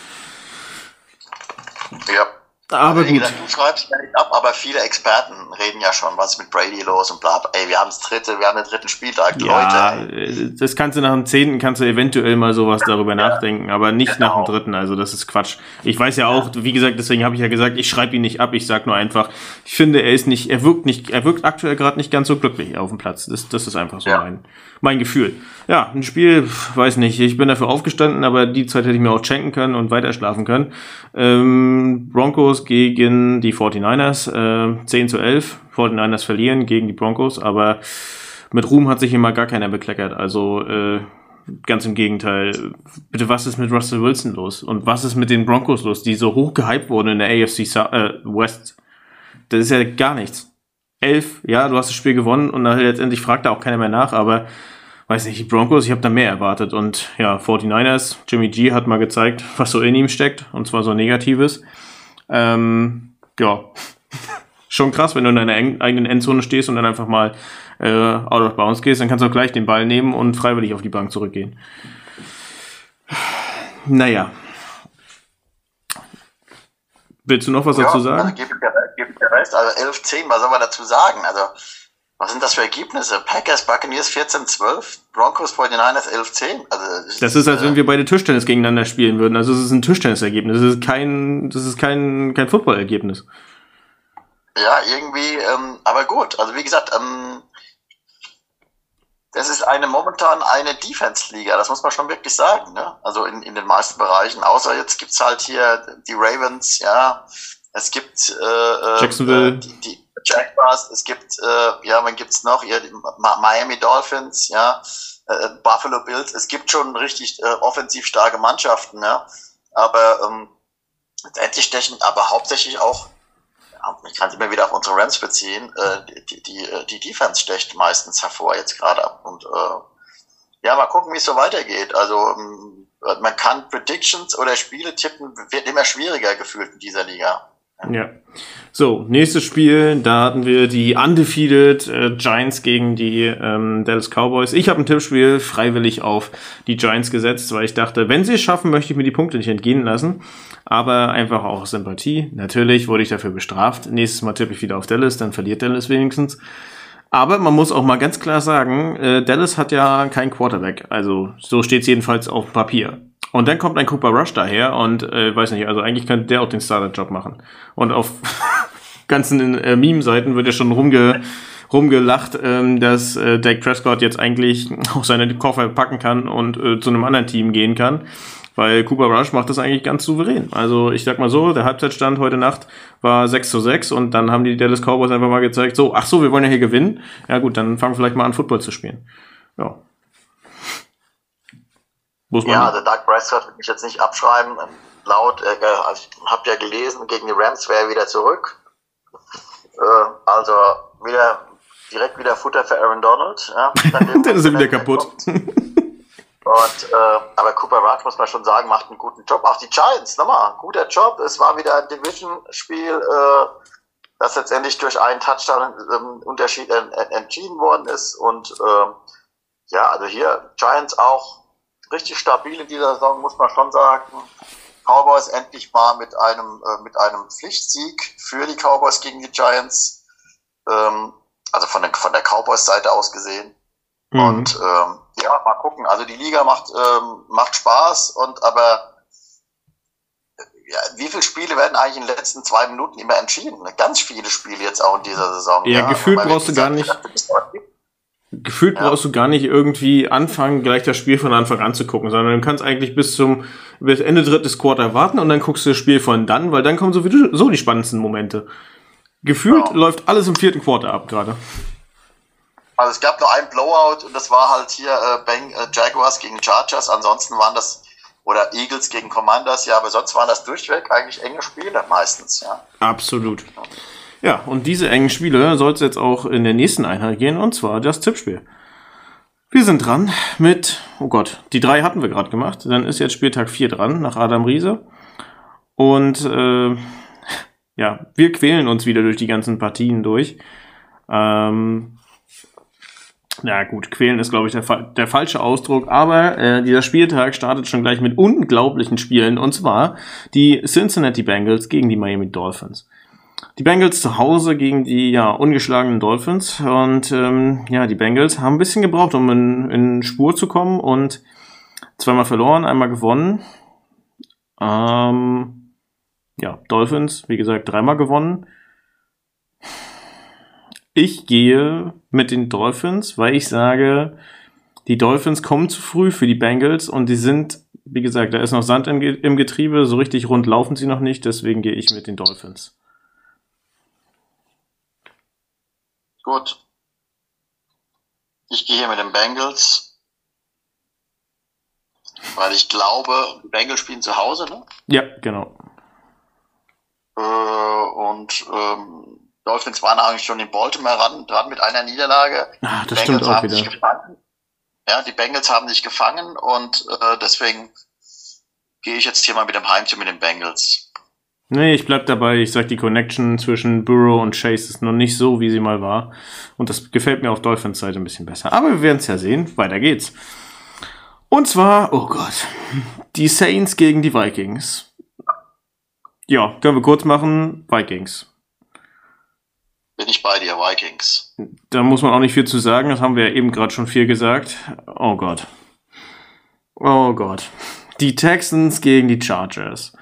Aber gut. Gesagt, du schreibst ja nicht ab, aber viele Experten reden ja schon, was ist mit Brady los und bla, bla. Ey, wir haben das dritte, wir haben den dritten Spieltag, ja, Leute. Ey. Das kannst du nach dem zehnten, kannst du eventuell mal sowas darüber ja, nachdenken, aber nicht genau. nach dem dritten, also das ist Quatsch. Ich weiß ja auch, wie gesagt, deswegen habe ich ja gesagt, ich schreibe ihn nicht ab, ich sag nur einfach, ich finde, er ist nicht, er wirkt nicht, er wirkt aktuell gerade nicht ganz so glücklich auf dem Platz. Das, das ist einfach so ja. mein, mein Gefühl. Ja, ein Spiel, weiß nicht, ich bin dafür aufgestanden, aber die Zeit hätte ich mir auch schenken können und weiter schlafen können. Ähm, Broncos gegen die 49ers, äh, 10 zu 11. 49ers verlieren gegen die Broncos, aber mit Ruhm hat sich immer gar keiner bekleckert. Also äh, ganz im Gegenteil. Bitte, was ist mit Russell Wilson los? Und was ist mit den Broncos los, die so hoch gehypt wurden in der AFC äh, West? Das ist ja gar nichts. Elf, ja, du hast das Spiel gewonnen und letztendlich fragt da auch keiner mehr nach, aber weiß nicht, die Broncos, ich habe da mehr erwartet. Und ja, 49ers, Jimmy G hat mal gezeigt, was so in ihm steckt, und zwar so Negatives. Ähm, ja, schon krass, wenn du in deiner eigenen Endzone stehst und dann einfach mal äh, out of bounds gehst, dann kannst du auch gleich den Ball nehmen und freiwillig auf die Bank zurückgehen. Naja. Willst du noch was ja, dazu sagen? Also, gebe ich dir, gebe ich dir recht. Also 11-10, was soll man dazu sagen? Also was sind das für Ergebnisse? Packers, Buccaneers 14-12, Broncos 49ers 11-10. Also, das, das ist, als äh, wenn wir beide Tischtennis gegeneinander spielen würden. Also es ist ein Tischtennisergebnis. Das ist kein, das ist kein, kein Footballergebnis. Ja, irgendwie, ähm, aber gut. Also wie gesagt, ähm, das ist eine momentan eine Defense-Liga, das muss man schon wirklich sagen. Ne? Also in, in den meisten Bereichen, außer jetzt gibt's halt hier die Ravens, ja. Es gibt äh, äh Jacksonville. Äh, die, die, Jaguars, es gibt, äh, ja, wann gibt's noch? Ja, die Miami Dolphins, ja, äh, Buffalo Bills. Es gibt schon richtig äh, offensiv starke Mannschaften, ja. Aber ähm, stechen aber hauptsächlich auch, ich kann es immer wieder auf unsere Rams beziehen, äh, die, die, äh, die Defense stecht meistens hervor jetzt gerade ab. Und äh, ja, mal gucken, wie es so weitergeht. Also ähm, man kann Predictions oder Spiele tippen, wird immer schwieriger gefühlt in dieser Liga. Ja. So, nächstes Spiel, da hatten wir die Undefeated äh, Giants gegen die ähm, Dallas Cowboys. Ich habe ein Tippspiel freiwillig auf die Giants gesetzt, weil ich dachte, wenn sie es schaffen, möchte ich mir die Punkte nicht entgehen lassen. Aber einfach auch Sympathie. Natürlich wurde ich dafür bestraft. Nächstes Mal tippe ich wieder auf Dallas, dann verliert Dallas wenigstens. Aber man muss auch mal ganz klar sagen, äh, Dallas hat ja kein Quarterback. Also so steht es jedenfalls auf Papier. Und dann kommt ein Cooper Rush daher und äh, weiß nicht, also eigentlich könnte der auch den Starter-Job machen. Und auf ganzen äh, Meme-Seiten wird ja schon rumge rumgelacht, ähm, dass äh, Dak Prescott jetzt eigentlich auch seine Koffer packen kann und äh, zu einem anderen Team gehen kann. Weil Cooper Rush macht das eigentlich ganz souverän. Also ich sag mal so, der Halbzeitstand heute Nacht war 6 zu 6 und dann haben die Dallas Cowboys einfach mal gezeigt, so, ach so, wir wollen ja hier gewinnen. Ja gut, dann fangen wir vielleicht mal an, Football zu spielen. Ja. Muss man ja, also Doug Prescott will mich jetzt nicht abschreiben. Laut, äh, also ich habe ja gelesen, gegen die Rams wäre er wieder zurück. Äh, also wieder direkt wieder Futter für Aaron Donald. Ja, dann ist er wieder kaputt. Und, äh, aber Cooper Rudd, muss man schon sagen, macht einen guten Job. Auch die Giants, nochmal, guter Job. Es war wieder ein Division-Spiel, äh, das letztendlich durch einen Touchdown-Unterschied ähm, entschieden worden ist. Und äh, ja, also hier Giants auch richtig stabil in dieser Saison, muss man schon sagen. Cowboys endlich mal mit einem, äh, mit einem Pflichtsieg für die Cowboys gegen die Giants. Ähm, also von, der, von der Cowboys-Seite aus gesehen. Mhm. Und ähm, ja, mal gucken. Also die Liga macht, ähm, macht Spaß und aber ja, wie viele Spiele werden eigentlich in den letzten zwei Minuten immer entschieden? Ganz viele Spiele jetzt auch in dieser Saison. Ja, ja gefühlt brauchst du gar nicht. Gefühlt ja. brauchst du gar nicht irgendwie anfangen, gleich das Spiel von Anfang an zu gucken, sondern du kannst eigentlich bis zum bis Ende drittes Quarter warten und dann guckst du das Spiel von dann, weil dann kommen sowieso die spannendsten Momente. Gefühlt ja. läuft alles im vierten Quarter ab gerade. Also es gab nur ein Blowout und das war halt hier äh, Bang, äh, Jaguars gegen Chargers. Ansonsten waren das oder Eagles gegen Commanders, ja, aber sonst waren das durchweg eigentlich enge Spiele meistens, ja. Absolut. Ja, und diese engen Spiele soll es jetzt auch in der nächsten Einheit gehen, und zwar das Tippspiel. Wir sind dran mit, oh Gott, die drei hatten wir gerade gemacht. Dann ist jetzt Spieltag 4 dran, nach Adam Riese. Und äh, ja, wir quälen uns wieder durch die ganzen Partien durch. Ähm, ja gut, quälen ist, glaube ich, der, der, falsche Ausdruck, aber äh, dieser Spieltag startet schon gleich mit unglaublichen Spielen, und zwar die Cincinnati Bengals gegen die Miami Dolphins. Die Bengals zu Hause gegen die ja ungeschlagenen Dolphins und ähm, ja, die Bengals haben ein bisschen gebraucht, um in, in Spur zu kommen und zweimal verloren, einmal gewonnen. Ähm, ja, Dolphins, wie gesagt, dreimal gewonnen. Ich gehe mit den Dolphins, weil ich sage, die Dolphins kommen zu früh für die Bengals und die sind, wie gesagt, da ist noch Sand im Getriebe, so richtig rund laufen sie noch nicht, deswegen gehe ich mit den Dolphins. Gut. Ich gehe hier mit den Bengals, weil ich glaube, die Bengals spielen zu Hause, ne? Ja, genau. Äh, und ähm, Dolphins waren eigentlich schon in Baltimore ran, dran mit einer Niederlage. Ah, das stimmt auch wieder. Ja, die Bengals haben sich gefangen und äh, deswegen gehe ich jetzt hier mal mit dem Heimteam mit den Bengals. Nee, ich bleib dabei. Ich sag, die Connection zwischen Burrow und Chase ist noch nicht so, wie sie mal war. Und das gefällt mir auf Dolphins Seite ein bisschen besser. Aber wir werden es ja sehen. Weiter geht's. Und zwar, oh Gott, die Saints gegen die Vikings. Ja, können wir kurz machen. Vikings bin ich bei dir, Vikings. Da muss man auch nicht viel zu sagen, das haben wir ja eben gerade schon viel gesagt. Oh Gott. Oh Gott. Die Texans gegen die Chargers.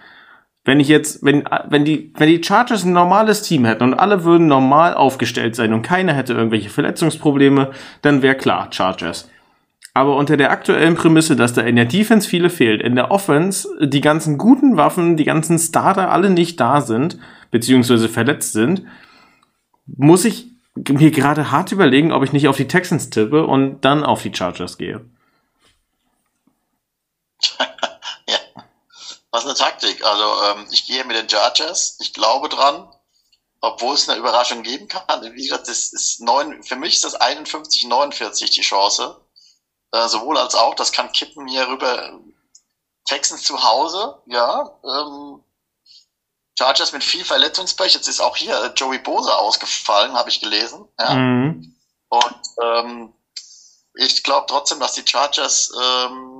Wenn ich jetzt, wenn, wenn die, wenn die Chargers ein normales Team hätten und alle würden normal aufgestellt sein und keiner hätte irgendwelche Verletzungsprobleme, dann wäre klar, Chargers. Aber unter der aktuellen Prämisse, dass da in der Defense viele fehlt, in der Offense die ganzen guten Waffen, die ganzen Starter alle nicht da sind, beziehungsweise verletzt sind, muss ich mir gerade hart überlegen, ob ich nicht auf die Texans tippe und dann auf die Chargers gehe. was eine Taktik. Also ähm, ich gehe mit den Chargers. Ich glaube dran, obwohl es eine Überraschung geben kann. Wie gesagt, das ist neun, für mich ist das 51, 49 die Chance. Äh, sowohl als auch, das kann kippen hier rüber. Texans zu Hause, ja. Ähm, Chargers mit viel Verletzungspech. Jetzt ist auch hier äh, Joey Bose ausgefallen, habe ich gelesen. Ja. Mhm. Und ähm, ich glaube trotzdem, dass die Chargers ähm,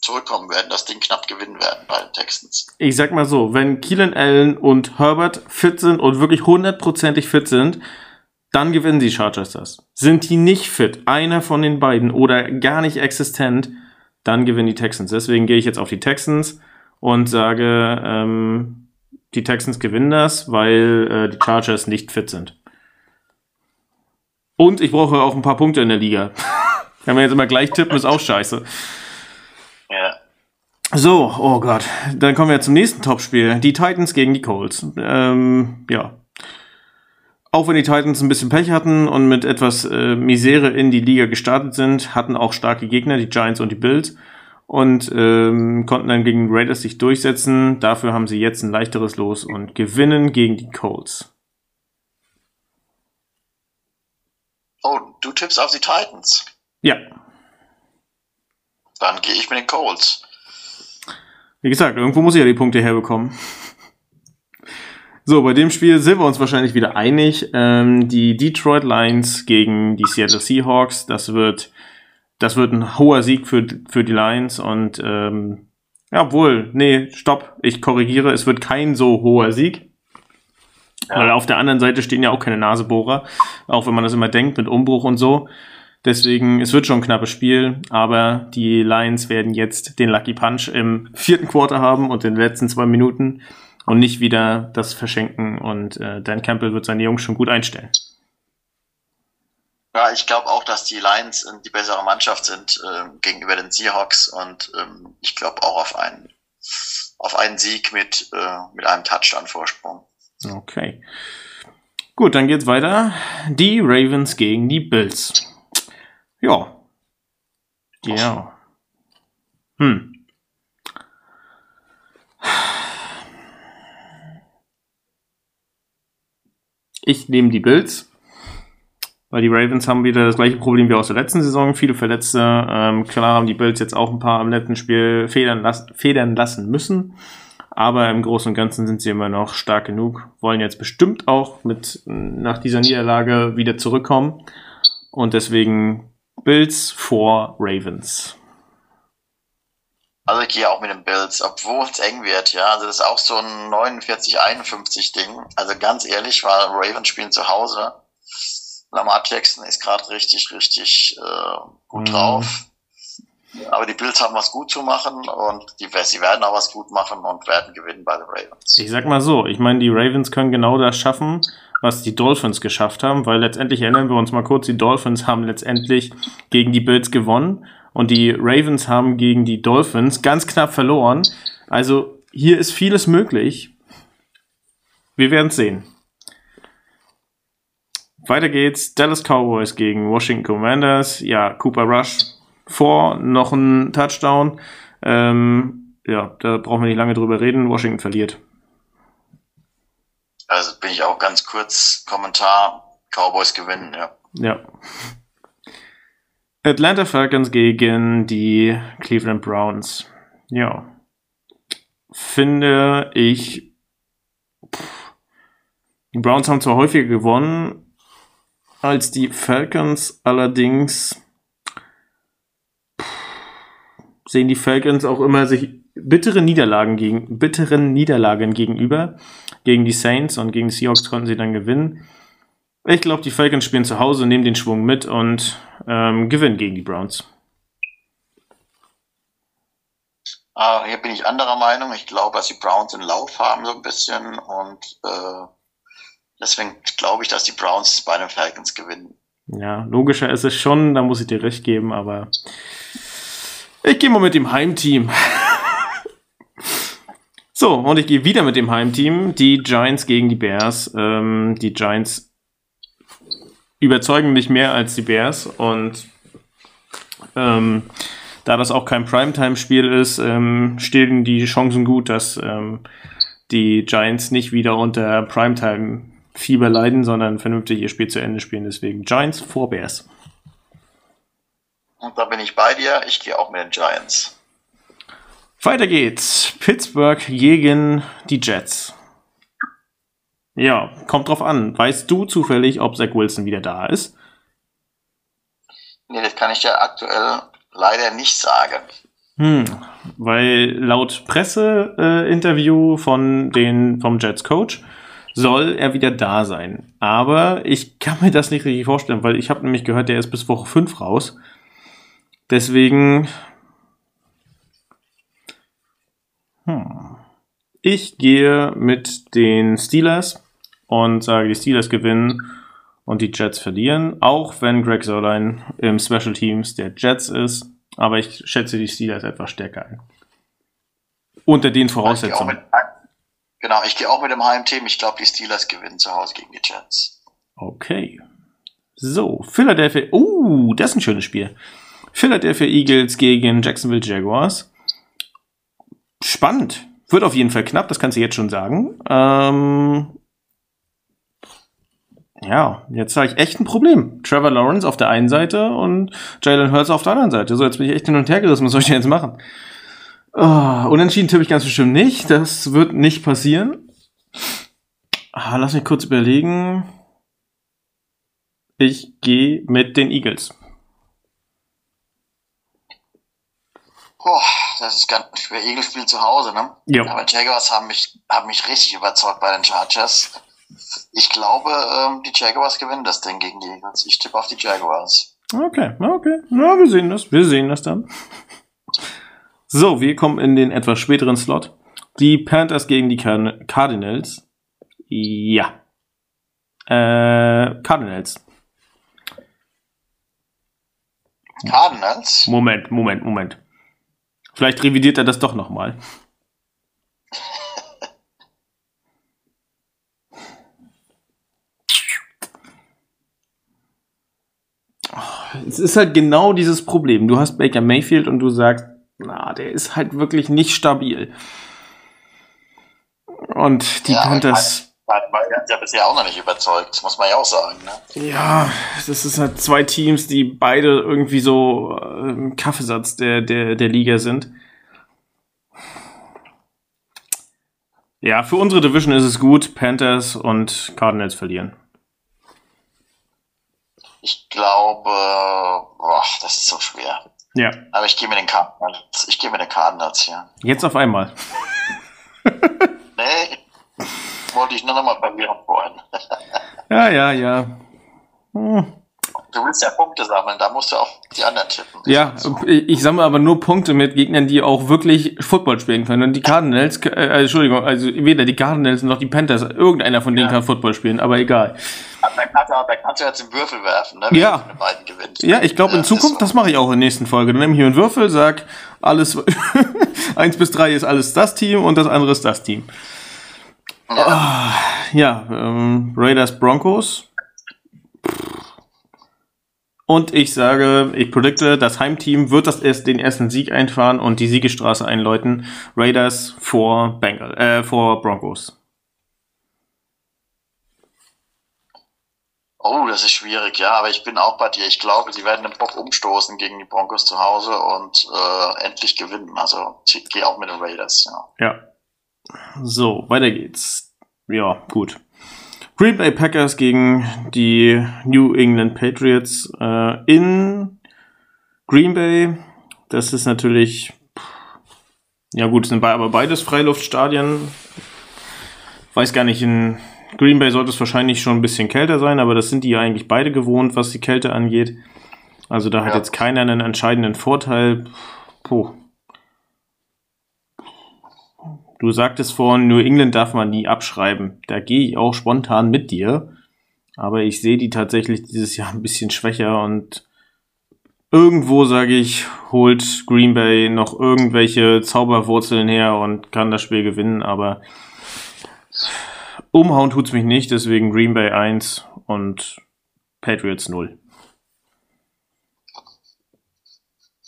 zurückkommen werden, das Ding knapp gewinnen werden bei den Texans. Ich sag mal so, wenn Keelan Allen und Herbert fit sind und wirklich hundertprozentig fit sind, dann gewinnen die Chargers das. Sind die nicht fit, einer von den beiden oder gar nicht existent, dann gewinnen die Texans. Deswegen gehe ich jetzt auf die Texans und sage, ähm, die Texans gewinnen das, weil äh, die Chargers nicht fit sind. Und ich brauche auch ein paar Punkte in der Liga. Wenn wir jetzt immer gleich tippen, ist auch scheiße. Ja. So, oh Gott. Dann kommen wir zum nächsten Topspiel. Die Titans gegen die Colts. Ähm, ja. Auch wenn die Titans ein bisschen Pech hatten und mit etwas äh, Misere in die Liga gestartet sind, hatten auch starke Gegner, die Giants und die Bills und ähm, konnten dann gegen Raiders sich durchsetzen. Dafür haben sie jetzt ein leichteres Los und gewinnen gegen die Colts. du tippst auf die Titans. Ja. Dann gehe ich mit den Colts. Wie gesagt, irgendwo muss ich ja die Punkte herbekommen. So, bei dem Spiel sind wir uns wahrscheinlich wieder einig. Ähm, die Detroit Lions gegen die Seattle Seahawks, das wird, das wird ein hoher Sieg für, für die Lions und ähm, ja, obwohl, nee, stopp, ich korrigiere, es wird kein so hoher Sieg. Weil auf der anderen Seite stehen ja auch keine Nasebohrer, auch wenn man das immer denkt mit Umbruch und so. Deswegen, es wird schon ein knappes Spiel, aber die Lions werden jetzt den Lucky Punch im vierten Quarter haben und in den letzten zwei Minuten und nicht wieder das verschenken und äh, Dan Campbell wird seine Jungs schon gut einstellen. Ja, ich glaube auch, dass die Lions äh, die bessere Mannschaft sind äh, gegenüber den Seahawks und ähm, ich glaube auch auf einen, auf einen Sieg mit, äh, mit einem Touchdown-Vorsprung. Okay. Gut, dann geht's weiter. Die Ravens gegen die Bills. Ja. Ja. Hm. Ich nehme die Bills, weil die Ravens haben wieder das gleiche Problem wie aus der letzten Saison. Viele Verletzte. Ähm, klar haben die Bills jetzt auch ein paar am letzten Spiel federn, las federn lassen müssen. Aber im Großen und Ganzen sind sie immer noch stark genug. Wollen jetzt bestimmt auch mit nach dieser Niederlage wieder zurückkommen. Und deswegen Bills vor Ravens. Also ich gehe auch mit den Bills, obwohl es eng wird, ja. Also das ist auch so ein 49-51 Ding. Also ganz ehrlich, weil Ravens spielen zu Hause. Lamar Jackson ist gerade richtig, richtig äh, gut mhm. drauf. Aber die Bills haben was gut zu machen und die, sie werden auch was gut machen und werden gewinnen bei den Ravens. Ich sag mal so, ich meine, die Ravens können genau das schaffen, was die Dolphins geschafft haben, weil letztendlich erinnern wir uns mal kurz, die Dolphins haben letztendlich gegen die Bills gewonnen und die Ravens haben gegen die Dolphins ganz knapp verloren. Also hier ist vieles möglich. Wir werden es sehen. Weiter geht's. Dallas Cowboys gegen Washington Commanders. Ja, Cooper Rush vor, noch ein Touchdown. Ähm, ja, da brauchen wir nicht lange drüber reden. Washington verliert. Also bin ich auch ganz kurz Kommentar. Cowboys gewinnen, ja. Ja. Atlanta Falcons gegen die Cleveland Browns. Ja. Finde ich. Pff, die Browns haben zwar häufiger gewonnen als die Falcons, allerdings sehen die Falcons auch immer sich bittere Niederlagen gegen, bitteren Niederlagen gegenüber. Gegen die Saints und gegen die Seahawks konnten sie dann gewinnen. Ich glaube, die Falcons spielen zu Hause, nehmen den Schwung mit und ähm, gewinnen gegen die Browns. Uh, hier bin ich anderer Meinung. Ich glaube, dass die Browns einen Lauf haben so ein bisschen und äh, deswegen glaube ich, dass die Browns bei den Falcons gewinnen. Ja, logischer ist es schon, da muss ich dir recht geben, aber ich gehe mal mit dem Heimteam. So, und ich gehe wieder mit dem Heimteam. Die Giants gegen die Bears. Ähm, die Giants überzeugen mich mehr als die Bears. Und ähm, da das auch kein Primetime-Spiel ist, ähm, stehen die Chancen gut, dass ähm, die Giants nicht wieder unter Primetime-Fieber leiden, sondern vernünftig ihr Spiel zu Ende spielen. Deswegen Giants vor Bears. Und da bin ich bei dir. Ich gehe auch mit den Giants. Weiter geht's. Pittsburgh gegen die Jets. Ja, kommt drauf an. Weißt du zufällig, ob Zach Wilson wieder da ist? Nee, das kann ich ja aktuell leider nicht sagen. Hm, weil laut Presseinterview äh, von den, vom Jets Coach soll er wieder da sein. Aber ich kann mir das nicht richtig vorstellen, weil ich habe nämlich gehört, der ist bis Woche 5 raus. Deswegen Hm. Ich gehe mit den Steelers und sage, die Steelers gewinnen und die Jets verlieren, auch wenn Greg Sörlein im Special Teams der Jets ist. Aber ich schätze die Steelers etwas stärker ein. Unter den Voraussetzungen. Ich genau, ich gehe auch mit dem Heimteam. Ich glaube, die Steelers gewinnen zu Hause gegen die Jets. Okay. So, Philadelphia. Uh, das ist ein schönes Spiel. Philadelphia Eagles gegen Jacksonville Jaguars spannend. Wird auf jeden Fall knapp, das kannst du jetzt schon sagen. Ähm, Ja, jetzt habe ich echt ein Problem. Trevor Lawrence auf der einen Seite und Jalen Hurts auf der anderen Seite. So, jetzt bin ich echt hin und her gerissen. Was soll ich denn jetzt machen? Oh, unentschieden tippe ich ganz bestimmt nicht. Das wird nicht passieren. Ah, lass mich kurz überlegen. Ich gehe mit den Eagles. Boah, das ist ganz schwer. Eagles spielt zu Hause, ne? Ja. Aber Jaguars haben mich, haben mich richtig überzeugt bei den Chargers. Ich glaube, ähm, die Jaguars gewinnen das Ding gegen die Eagles. Ich tippe auf die Jaguars. Okay, okay. Ja, wir sehen das. Wir sehen das dann. So, wir kommen in den etwas späteren Slot. Die Panthers gegen die Card Cardinals. Ja. Äh, Cardinals. Cardinals? Moment, Moment, Moment. Vielleicht revidiert er das doch nochmal. Es ist halt genau dieses Problem. Du hast Baker Mayfield und du sagst, na, der ist halt wirklich nicht stabil. Und die Ja, Panthers. Er hat ja bisher auch noch nicht überzeugt, muss man ja auch sagen. Ne? Ja, das ist halt zwei Teams, die beide irgendwie so äh, im Kaffeesatz der, der, der Liga sind. Ja, für unsere Division ist es gut. Panthers und Cardinals verlieren. Ich glaube, boah, das ist so schwer. Ja, Aber ich gehe mit den Cardinals. Ich gehe mit den Cardinals hier. jetzt auf einmal. Nee, wollte ich nur noch mal verwirren vorhin. Ja, ja, ja. Hm. Du willst ja Punkte sammeln, da musst du auch die anderen tippen. Ja, ich ich sammle aber nur Punkte mit Gegnern, die auch wirklich Football spielen können. Und die Cardinals, äh, äh, Entschuldigung, also weder die Cardinals noch die Panthers, irgendeiner von denen Ja. kann Football spielen, aber egal. Da kannst, du, da kannst du jetzt einen Würfel werfen, ne? Ja. Den. Ja, ich glaube in Zukunft, so. das mache ich auch in der nächsten Folge. Dann nehme ich hier einen Würfel, sag, alles, eins bis drei ist alles das Team und das andere ist das Team. Ja. Ja, ähm, Raiders Broncos. Und ich sage, ich predikte, das Heimteam wird das erst den ersten Sieg einfahren und die Siegestraße einläuten. Raiders vor Bengal, äh, vor Broncos. Oh, das ist schwierig, ja, aber ich bin auch bei dir. Ich glaube, sie werden den Bock umstoßen gegen die Broncos zu Hause und äh, endlich gewinnen. Also ich gehe auch mit den Raiders, ja. Ja. So, weiter geht's. Ja, gut. Green Bay Packers gegen die New England Patriots äh, in Green Bay. Das ist natürlich, ja gut, sind bei, aber beides Freiluftstadien. Weiß gar nicht, in Green Bay sollte es wahrscheinlich schon ein bisschen kälter sein, aber das sind die ja eigentlich beide gewohnt, was die Kälte angeht. Also da hat Ja. jetzt keiner einen entscheidenden Vorteil. Puh. Du sagtest vorhin, New England darf man nie abschreiben. Da gehe ich auch spontan mit dir. Aber ich sehe die tatsächlich dieses Jahr ein bisschen schwächer und irgendwo, sage ich, holt Green Bay noch irgendwelche Zauberwurzeln her und kann das Spiel gewinnen. Aber umhauen tut's mich nicht, deswegen Green Bay 1 und Patriots 0.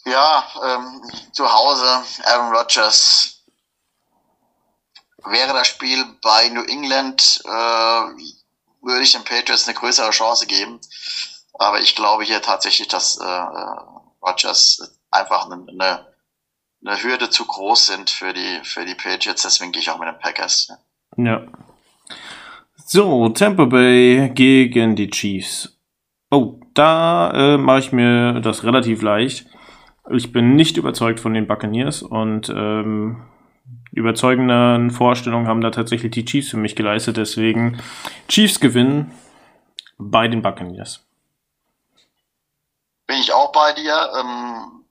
Ja, ähm, zu Hause, Aaron Rodgers. Wäre das Spiel bei New England, äh, würde ich den Patriots eine größere Chance geben. Aber ich glaube hier tatsächlich, dass äh, äh, Rodgers einfach eine, eine, eine Hürde zu groß sind für die, für die Patriots. Deswegen gehe ich auch mit den Packers. Ja. So, Tampa Bay gegen die Chiefs. Oh, da äh, mache ich mir das relativ leicht. Ich bin nicht überzeugt von den Buccaneers und ähm, überzeugenden Vorstellungen haben da tatsächlich die Chiefs für mich geleistet. Deswegen Chiefs gewinnen bei den Buccaneers. Bin ich auch bei dir. Ähm,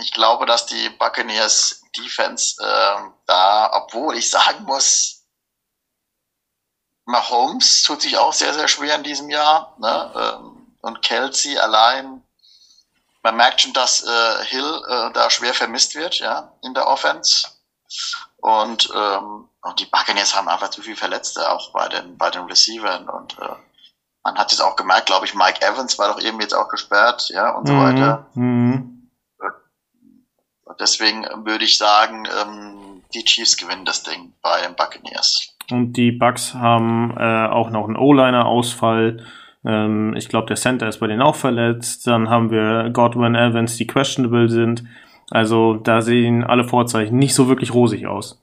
ich glaube, dass die Buccaneers Defense ähm, da, obwohl ich sagen muss, Mahomes tut sich auch sehr, sehr schwer in diesem Jahr. Ne? Ähm, und Kelsey allein. Man merkt schon, dass äh, Hill äh, da schwer vermisst wird, ja, in der Offense. Und, ähm, und die Buccaneers haben einfach zu viel Verletzte, auch bei den, bei den Receivern. Und äh, man hat es auch gemerkt, glaube ich, Mike Evans war doch eben jetzt auch gesperrt, ja, und so weiter. Mhm. Deswegen würde ich sagen, ähm, die Chiefs gewinnen das Ding bei den Buccaneers. Und die Bucks haben äh, auch noch einen O-Liner-Ausfall. Ähm, ich glaube, der Center ist bei denen auch verletzt. Dann haben wir Godwin Evans, die questionable sind. Also da sehen alle Vorzeichen nicht so wirklich rosig aus.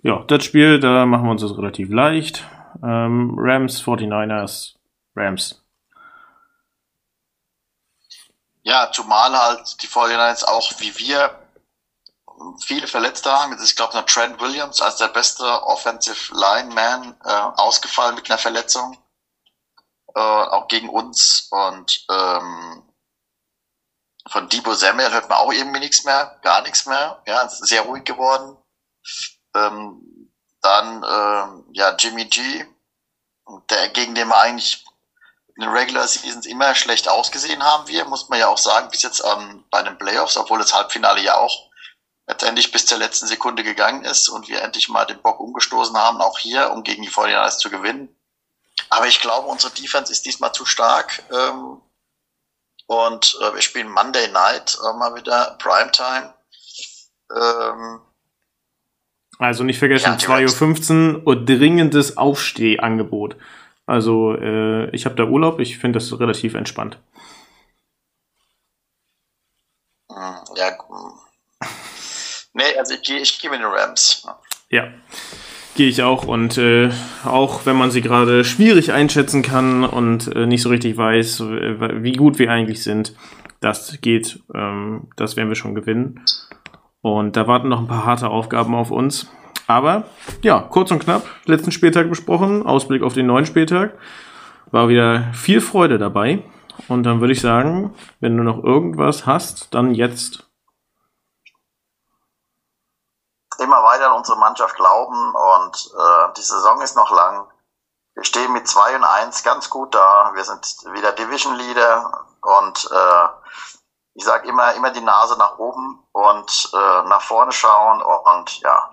Ja, das Spiel, da machen wir uns das relativ leicht. Ähm, Rams, 49ers, Rams. Ja, zumal halt die 49ers auch wie wir viele Verletzte haben. Ich glaube, Trent Williams als der beste Offensive Lineman äh, ausgefallen mit einer Verletzung. Äh, auch gegen uns. Und ähm, von Debo Samuel hört man auch irgendwie nichts mehr, gar nichts mehr. Ja, sehr ruhig geworden. Ähm, dann ähm, ja Jimmy G, der gegen den wir eigentlich in den Regular Seasons immer schlecht ausgesehen haben wir, muss man ja auch sagen, bis jetzt ähm, bei den Playoffs, obwohl das Halbfinale ja auch letztendlich bis zur letzten Sekunde gegangen ist und wir endlich mal den Bock umgestoßen haben, auch hier, um gegen die 49ers zu gewinnen. Aber ich glaube, unsere Defense ist diesmal zu stark. Ähm, und äh, wir spielen Monday Night äh, mal wieder Primetime. Ähm, also nicht vergessen, ja, 2.15 Uhr dringendes Aufstehangebot. Also äh, ich habe da Urlaub, ich finde das relativ entspannt. Hm, ja, nee, also ich gehe ich geh mit den Rams. Ja, gehe ich auch. Und äh, auch wenn man sie gerade schwierig einschätzen kann und äh, nicht so richtig weiß, äh, wie gut wir eigentlich sind, das geht, ähm, das werden wir schon gewinnen. Und da warten noch ein paar harte Aufgaben auf uns. Aber ja, kurz und knapp, letzten Spieltag besprochen, Ausblick auf den neuen Spieltag. War wieder viel Freude dabei. Und dann würde ich sagen, wenn du noch irgendwas hast, dann jetzt. Immer weiter an unsere Mannschaft glauben und äh, die Saison ist noch lang. Wir stehen mit 2 und 1 ganz gut da. Wir sind wieder Division Leader und äh, ich sage immer, immer die Nase nach oben und äh, nach vorne schauen und ja,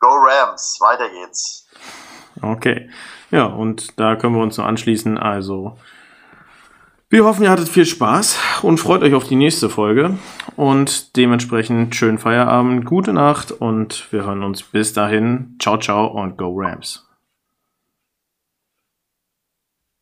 go Rams, weiter geht's. Okay, ja, und da können wir uns noch anschließen. Also, wir hoffen, ihr hattet viel Spaß und freut euch auf die nächste Folge. Und dementsprechend schönen Feierabend, gute Nacht und wir hören uns bis dahin. Ciao, ciao und go Rams.